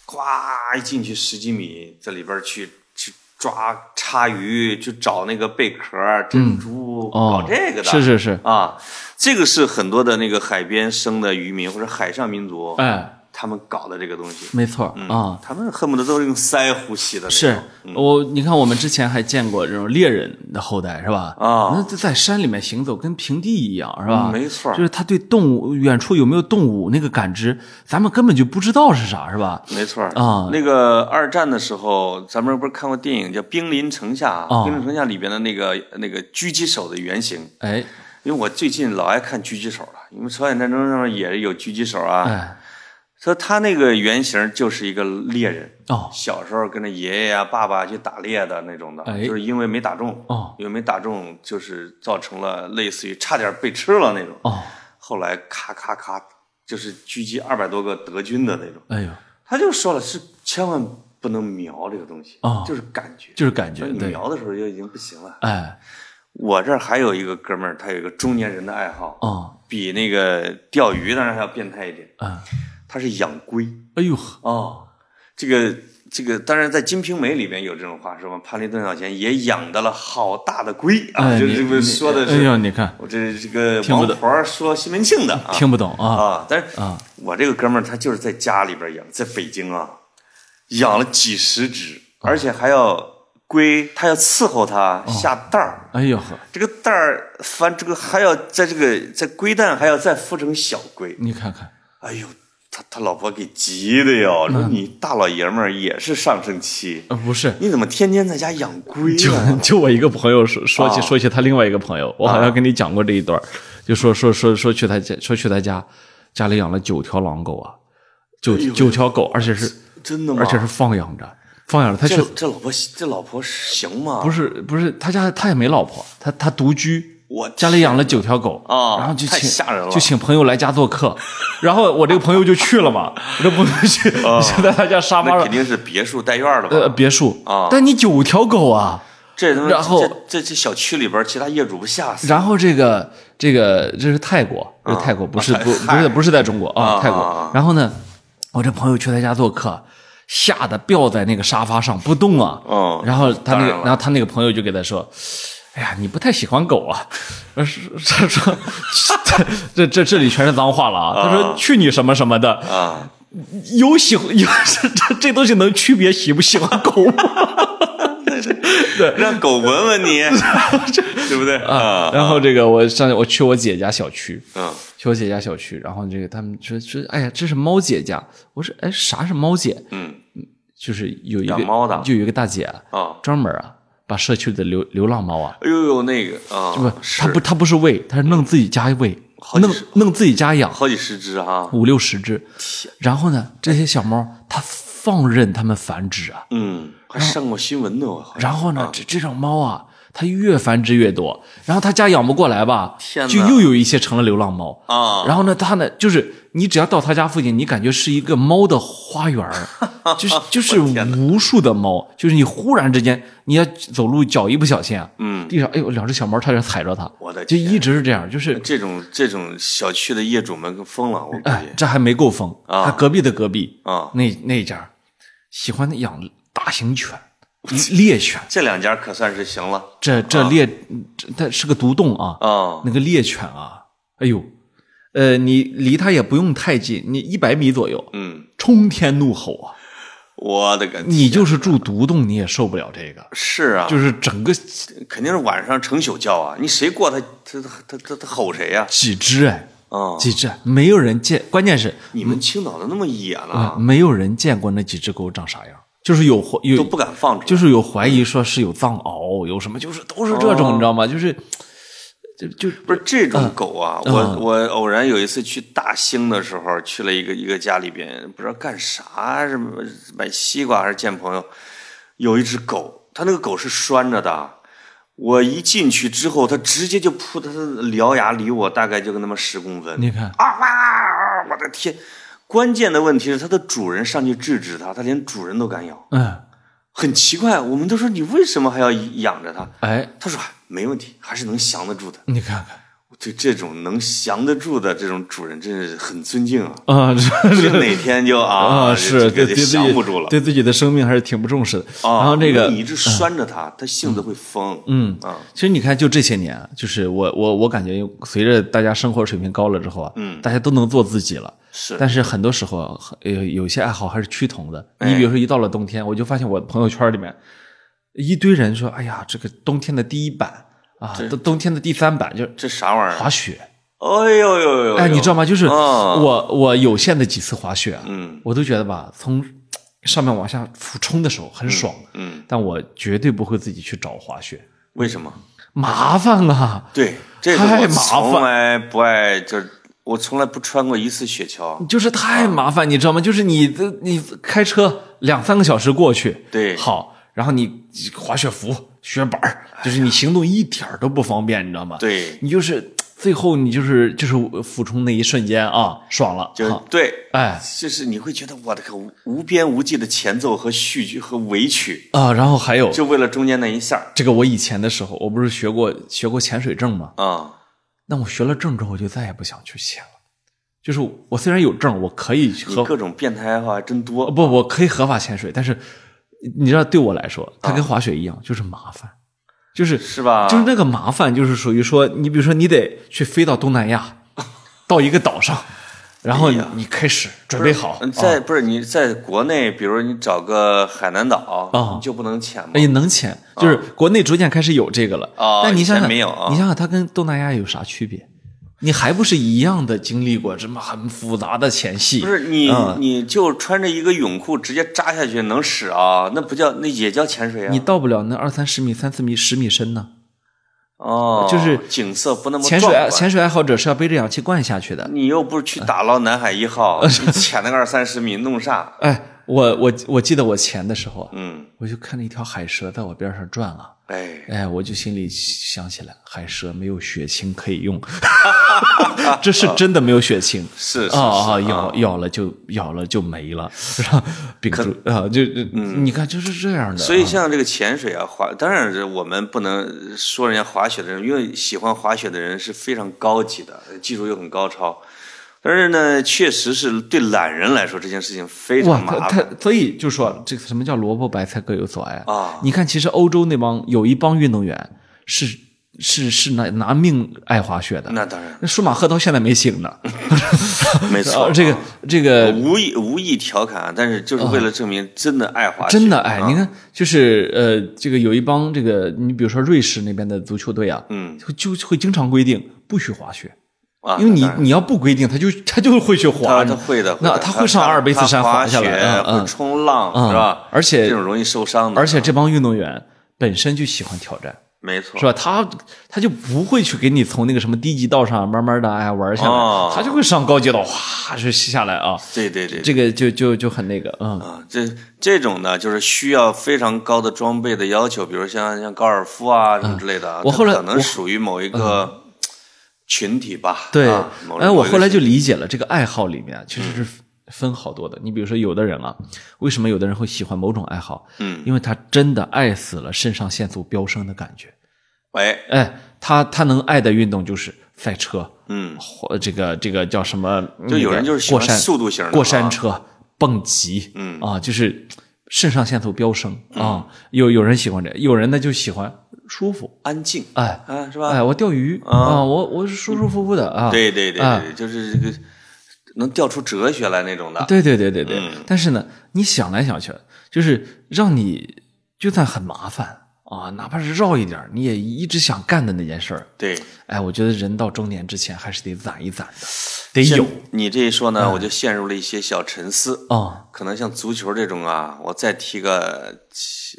咵一进去十几米，在里边去去抓叉鱼，去找那个贝壳、珍珠，哦，搞这个的。是是是，啊，这个是很多的那个海边生的渔民或者海上民族，哎，他们搞的这个东西。没错嗯啊。他们恨不得都是用鳃呼吸的。是我，你看我们之前还见过这种猎人的后代，是吧？啊那在山里面行走跟平地一样，是吧？嗯没错就是他对动物远处有没有动物那个感知，咱们根本就不知道是啥，是吧？没错啊那个二战的时候，咱们不是看过电影叫《兵临城下》啊兵临城下》里边的那个那个狙击手的原型，哎，因为我最近老爱看狙击手了，因为朝鲜战争上面也有狙击手啊。哎，说他那个原型就是一个猎人，哦。小时候跟着爷爷啊、爸爸去打猎的那种的，哎。就是因为没打中，哦。因为没打中，就是造成了类似于差点被吃了那种。哦，后来咔咔咔，就是狙击二百多个德军的那种。哎呦，他就说了，是千万不能瞄这个东西，哦。就是感觉，就是感觉你，瞄的时候就已经不行了。哎，我这儿还有一个哥们儿，他有一个中年人的爱好，哦，比那个钓鱼当然还要变态一点，啊，他是养龟。哎呦。呵，哦，这个这个，当然在《金瓶梅》里边有这种话，是吧？潘丽邓小闲也养到了好大的龟啊，就是这个说的是，哎呦，你看。我这这个王婆说西门庆的啊。听不懂啊。啊，但是啊，我这个哥们儿他就是在家里边养，在北京啊，养了几十只，而且还要龟，他要伺候它下蛋儿。哎呦。呵，这个蛋儿翻这个还要在这个在龟蛋还要再孵成小龟，你看看，哎呦，他他老婆给急的哟，说你大老爷们儿也是上升期，呃，不是，你怎么天天在家养龟就？<laughs> 就我一个朋友说说起啊说起他另外一个朋友，我好像跟你讲过这一段儿，就说说说说去他家说去他家家里养了九条狼狗啊，九九条狗，而且是真的吗？而且是放养着，放养着。他这去这老婆这老婆行吗？不是不是他家他也没老婆，他他独居，我家里养了九条狗啊然后就请就请朋友来家做客，然后我这个朋友就去了嘛，我这朋友去就在他家沙发上肯。定是别墅带院儿的吧？呃，别墅啊但你九条狗啊，这然后这这这小区里边其他业主不吓死？然后这个这个这是泰国，这是泰国，不是啊不不是不是在中国啊，啊泰国。然后呢，我这朋友去他家做客，吓得吊在那个沙发上不动啊。嗯然后他那个然，然后他那个朋友就给他说。哎呀，你不太喜欢狗啊？他说，这这这里全是脏话了啊！他说去你什么什么的，啊，有喜欢有这这这东西能区别喜不喜欢狗吗？<laughs> 对让狗闻闻你，<laughs> 对不对？啊，然后这个我上我去我姐家小区，嗯去我姐家小区，然后这个他们说说，哎呀，这是猫姐家。我说，哎，啥是猫姐？嗯就是有一个养猫的就有一个大姐啊，啊，专门啊把社区里的流流浪猫啊，哎呦呦，那个啊，不，是她不他不是喂，他是弄自己家喂，弄弄自己家养。好几十只啊，五六十只，然后呢，这些小猫它放任它们繁殖啊，嗯，还上过新闻呢，我然后呢，这这种猫啊，它越繁殖越多，然后他家养不过来吧，天就又有一些成了流浪猫。啊。然后呢，它呢，就是你只要到他家附近，你感觉是一个猫的花园儿。<laughs> 就是 <laughs> 就是无数的猫，就是你忽然之间你要走路脚一不小心啊，嗯，地上哎呦两只小猫差点踩着它，我的就一直是这样，就是这种这种小区的业主们疯了，我估计，哎这还没够疯，啊。他隔壁的隔壁啊。那那家喜欢养大型犬、猎犬，这两家可算是行了。这这猎这它是个独栋啊，啊，那个猎犬啊，哎呦，呃，你离它也不用太近，你一百米左右，嗯，冲天怒吼啊！我的个天，你就是住独栋，你也受不了这个，是啊，就是整个肯定是晚上成宿叫啊，你谁过他他他他他吼谁呀？几只哎，啊，几只，没有人见，关键是你们青岛的那么野呢啊，，没有人见过那几只狗长啥样，就是有怀有都不敢放出来，就是有怀疑说是有藏獒，有什么，就是都是这种，哦你知道吗？就是就就不是这种狗啊，我嗯我偶然有一次去大兴的时候，去了一个一个家里边，不知道干啥，什么买西瓜还是见朋友，有一只狗，它那个狗是拴着的。我一进去之后，它直接就扑，它的獠牙离我大概就跟那么十公分。你看，啊哇！我的天！关键的问题是，它的主人上去制止它，它连主人都敢咬，嗯，很奇怪。我们都说你为什么还要养着它？哎，他说没问题，还是能降得住的。你看看对这种能降得住的这种主人，真是很尊敬啊！啊，这哪天就啊，啊，是对对自己降不住了。对自己的生命还是挺不重视的。啊，然后这个你一直拴着它，它性子会疯。嗯啊，其实你看，就这些年啊，就是我我我感觉，随着大家生活水平高了之后啊，嗯大家都能做自己了。是，但是很多时候啊，呃，有些爱好还是趋同的。哎你比如说，一到了冬天，我就发现我朋友圈里面一堆人说：“哎呀，这个冬天的第一版啊，冬冬天的第三版就是这啥玩意儿？滑雪。哎呦呦呦！哎，你知道吗？就是啊我我有限的几次滑雪啊，嗯我都觉得吧，从上面往下俯冲的时候很爽，嗯，但我绝对不会自己去找滑雪。为什么？麻烦啊，对，这个太麻烦从来不爱，就我从来不穿过一次雪橇。就是太麻烦，你知道吗？就是你的你开车两三个小时过去，对好，然后你滑雪服、雪板儿就是你行动一点儿都不方便，你知道吗？，对，你就是最后你就是就是俯冲那一瞬间啊，爽了，就是对，哎就是你会觉得我的个无无边无际的前奏和序曲和尾曲，啊，然后还有就为了中间那一下这个，我以前的时候，我不是学过学过潜水证吗？啊。那我学了证之后，我就再也不想去潜了。就是我虽然有证，我可以你合各种变态爱好还真多。不，我可以合法潜水，但是你知道，对我来说，它跟滑雪一样，就是麻烦，就是是吧？就是那个麻烦，就是属于说，你比如说，你得去飞到东南亚，到一个岛上，然后你哎你开始准备好，嗯在不是你在国内，比如你找个海南岛，啊你就不能潜吗？哎，能潜，就是国内逐渐开始有这个了。啊但你想想，没有啊你想想，它跟东南亚有啥区别？你还不是一样的经历过这么很复杂的前戏？不是你，嗯你就穿着一个泳裤直接扎下去能使啊？那不叫那也叫潜水啊？你到不了那二三十米、三四米、十米深呢。哦，就是景色不那么潜水潜水爱好者是要背着氧气罐下去的。你又不是去打捞南海一号，<laughs> 你潜那个二三十米弄啥？哎，我我我记得我潜的时候啊，嗯，我就看到一条海蛇在我边上转啊，哎，哎，我就心里想起来，海蛇没有血清可以用，<laughs> 这是真的没有血清。<laughs> 是是啊啊，咬咬了就咬了就没了，然后屏住啊，就就你看就是这样的。嗯所以像这个潜水啊，滑，当然是我们不能说人家滑雪的人，因为喜欢滑雪的人是非常高级的，技术又很高超。但是呢，确实是对懒人来说，这件事情非，常麻他烦。他所以就说这个什么叫萝卜白菜各有所爱啊？你看，其实欧洲那帮有一帮运动员是是是拿拿命爱滑雪的，那当然。那舒马赫到现在没醒呢。<laughs> 没错。啊，<laughs> 这个这个无意无意调侃，但是就是为了证明真的爱滑雪，真的哎，啊。你看，就是呃，这个有一帮这个，你比如说瑞士那边的足球队啊，嗯。就就会经常规定不许滑雪，啊，因为你你要不规定，他就 <laughs> 他就会去滑他，会的，那他会上阿尔卑斯山滑下来，雪会冲浪嗯是吧？而且这种容易受伤的，而且这帮运动员本身就喜欢挑战。没错是吧？他他就不会去给你从那个什么低级道上慢慢的哎玩下来，哦他就会上高级道，哗就下来啊。对对对，这个就就就很那个，嗯，啊，这这种呢，就是需要非常高的装备的要求，比如像像高尔夫啊什么之类的我后来可能属于某一个群体吧。对，哎，我后来就理解了，这个爱好里面啊其实是分好多的。你比如说，有的人啊，为什么有的人会喜欢某种爱好？嗯，因为他真的爱死了肾上腺素飙升的感觉。喂，哎，他他能爱的运动就是赛车，嗯，或这个这个叫什么？就有人就是喜欢过山速度型的过山啊车、蹦极，嗯啊，就是肾上腺素飙升啊。有有人喜欢这，有人呢就喜欢舒服，安静哎啊，是吧？哎，我钓鱼啊，我我是舒舒服服的啊。对对对就是这个能钓出哲学来那种的。对对对对对，嗯但是呢，你想来想去，就是让你就算很麻烦啊，哪怕是绕一点儿，你也一直想干的那件事儿，对，哎，我觉得人到中年之前还是得攒一攒的，得有。你这一说呢，我就陷入了一些小沉思。啊，可能像足球这种啊，我再踢个七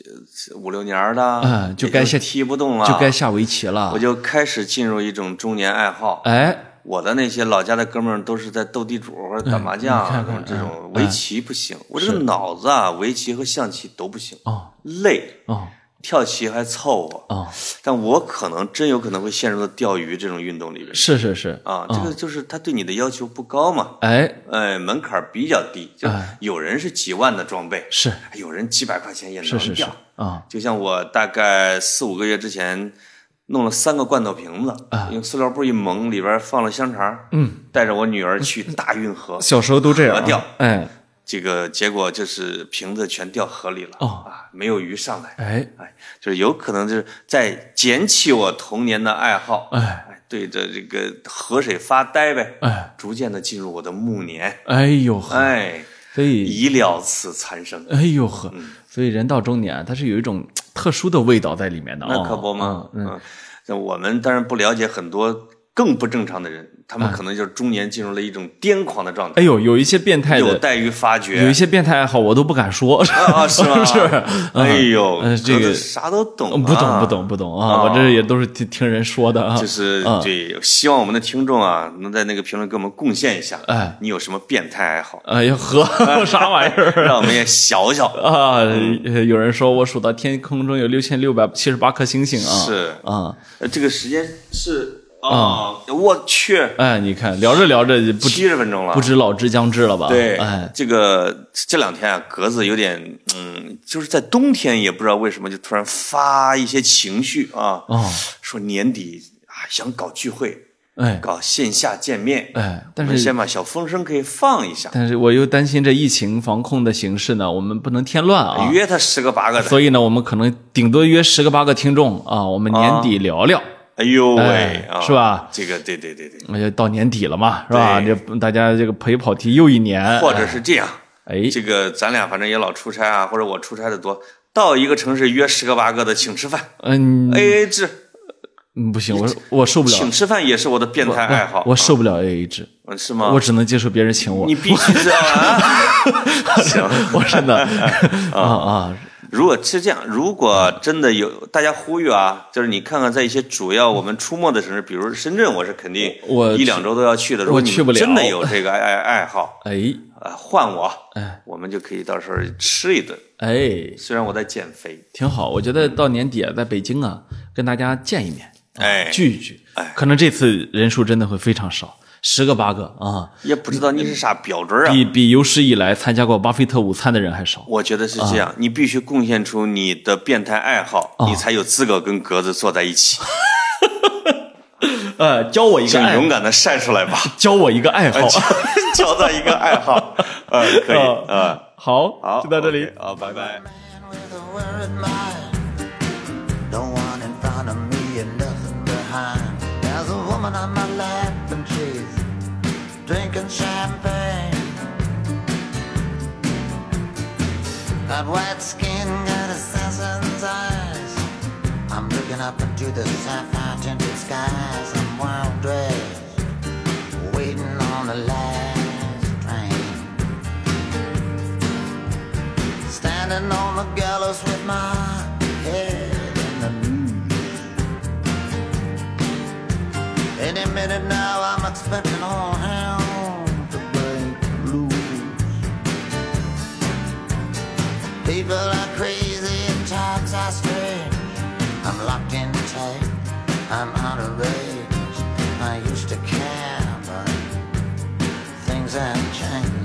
五六年儿的，嗯就该下踢不动了，就该下围棋了。我。就开始进入一种中年爱好。哎，我的那些老家的哥们儿都是在斗地主或者打麻将这种嗯围棋不行，我这个脑子啊，围棋和象棋都不行，哦。累，哦跳棋还凑合，哦，但我可能真有可能会陷入到钓鱼这种运动里边。是是是。啊，这个就是他对你的要求不高嘛，哎，哎，门槛比较低，就哎。有人是几万的装备，是。有人几百块钱也能是是是。钓，啊，就像我大概四五个月之前弄了三个罐头瓶子，用塑料布一蒙，里边放了香肠，啊嗯，带着我女儿去大运河，小时候都这样河钓。啊，哎这个结果就是瓶子全掉河里了，哦啊，没有鱼上来，哎哎，就是有可能就是在捡起我童年的爱好，哎哎，对着这个河水发呆呗，哎逐渐的进入我的暮年，哎呦呵，哎，所以已了此残生。哎呦呵，嗯所以人到中年，它是有一种特殊的味道在里面的啊。那可不嘛？嗯，嗯，那我们当然不了解很多更不正常的人，他们可能就是中年进入了一种癫狂的状态，哎呦，有一些变态的，有待于发掘。有一些变态爱好我都不敢说，啊，是吗？<laughs> 是，哎呦，呃这个啥都懂啊，不懂不懂不懂啊！我这也都是听听人说的啊。就是嗯对，希望我们的听众啊，能在那个评论给我们贡献一下，哎，你有什么变态爱好，哎呀呵，<laughs> 啥玩意儿让我们也小小。啊？呃有人说我数到天空中有六千六百七十八颗星星啊。是，啊，呃这个时间是啊，我去，哎，你看聊着聊着七十分钟了，不知老之将至了吧？对，哎，这个这两天啊，格子有点，嗯，就是在冬天也不知道为什么就突然发一些情绪啊，哦，说年底啊想搞聚会，哎。搞线下见面，哎，但是先把小风声可以放一下，但是我又担心这疫情防控的形势呢，我们不能添乱啊。约他十个八个的，所以呢，我们可能顶多约十个八个听众啊，我们年底聊聊，哎呦喂是吧？这个对对对对，那就到年底了嘛，是吧？这大家这个陪跑题又一年，或者是这样，哎，这个咱俩反正也老出差啊，或者我出差的多，到一个城市约十个八个的请吃饭嗯，A A 制，嗯不行，我我受不了。请，吃饭也是我的变态爱好，我受不了 A A 制，嗯是吗？我只能接受别人请我。你，必须知道啊！行，<laughs> 我真的啊 <laughs> 啊，如果是这样，如果真的有大家呼吁啊，就是你看看在一些主要我们出没的城市，比如深圳，我是肯定我一两周都要去的。如果你去不了。真的有这个爱爱爱好，哎。啊，换我，哎。我们就可以到时候吃一顿。哎，虽然我在减肥，挺好，我觉得到年底啊，在北京啊，跟大家见一面，哎，聚一聚。哎，可能这次人数真的会非常少，十个八个啊，也不知道你是啥标准啊。比比有史以来参加过巴菲特午餐的人还少。我觉得是这样，你必须贡献出你的变态爱好，你才有资格跟格子坐在一起。<laughs> 呃，教我一个爱请勇敢的晒出来吧，<laughs> 教我一个爱好。交到 <laughs> 一个爱好，呃，可以，哦呃，好，好，就到这里。好，拜拜。Man with a worried mind. Don't want in front of me and nothing behind. There's a woman on my lap and she's drinking champagne. Got white skin, got assassin's eyes. I'm looking up into the sapphire tinted skies. I'm wild dressed, waiting on the last train. Standing on the gallows with my head in the noose. Any minute now, I'm expecting all People are crazy and times are strange. I'm locked in tight, I'm out of range. I used to care, but things have changed.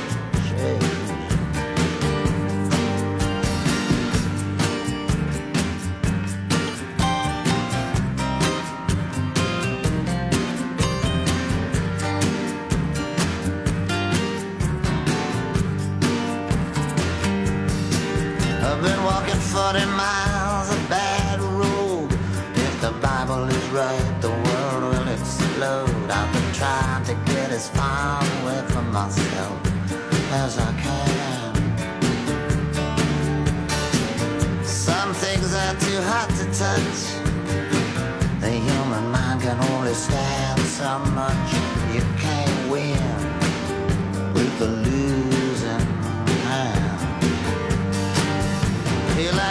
40 miles of bad road. If the Bible is right, the world will explode. I've been trying to get as far away from myself as I can. Some things are too hot to touch. The human mind can only stand so much. You can't win with the losing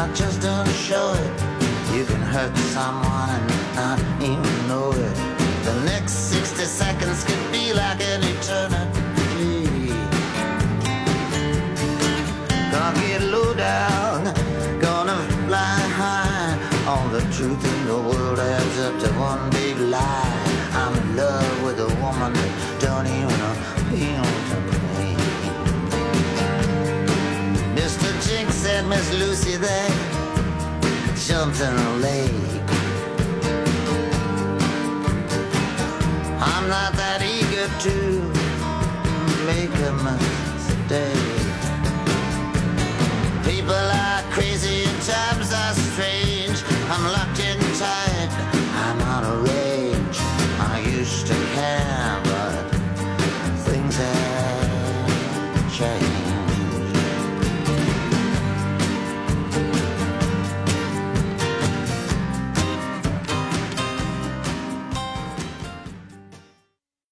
I just don't show it. You can hurt someone and not even know it. The next 60 seconds could be like an eternity. Gonna get low down, gonna fly high. All the truth in the world adds up to one big lie. I'm in love with a woman that don't even appeal Miss Lucy they jumped in a lake. I'm not that eager to make a mistake. People are crazy and times are strange.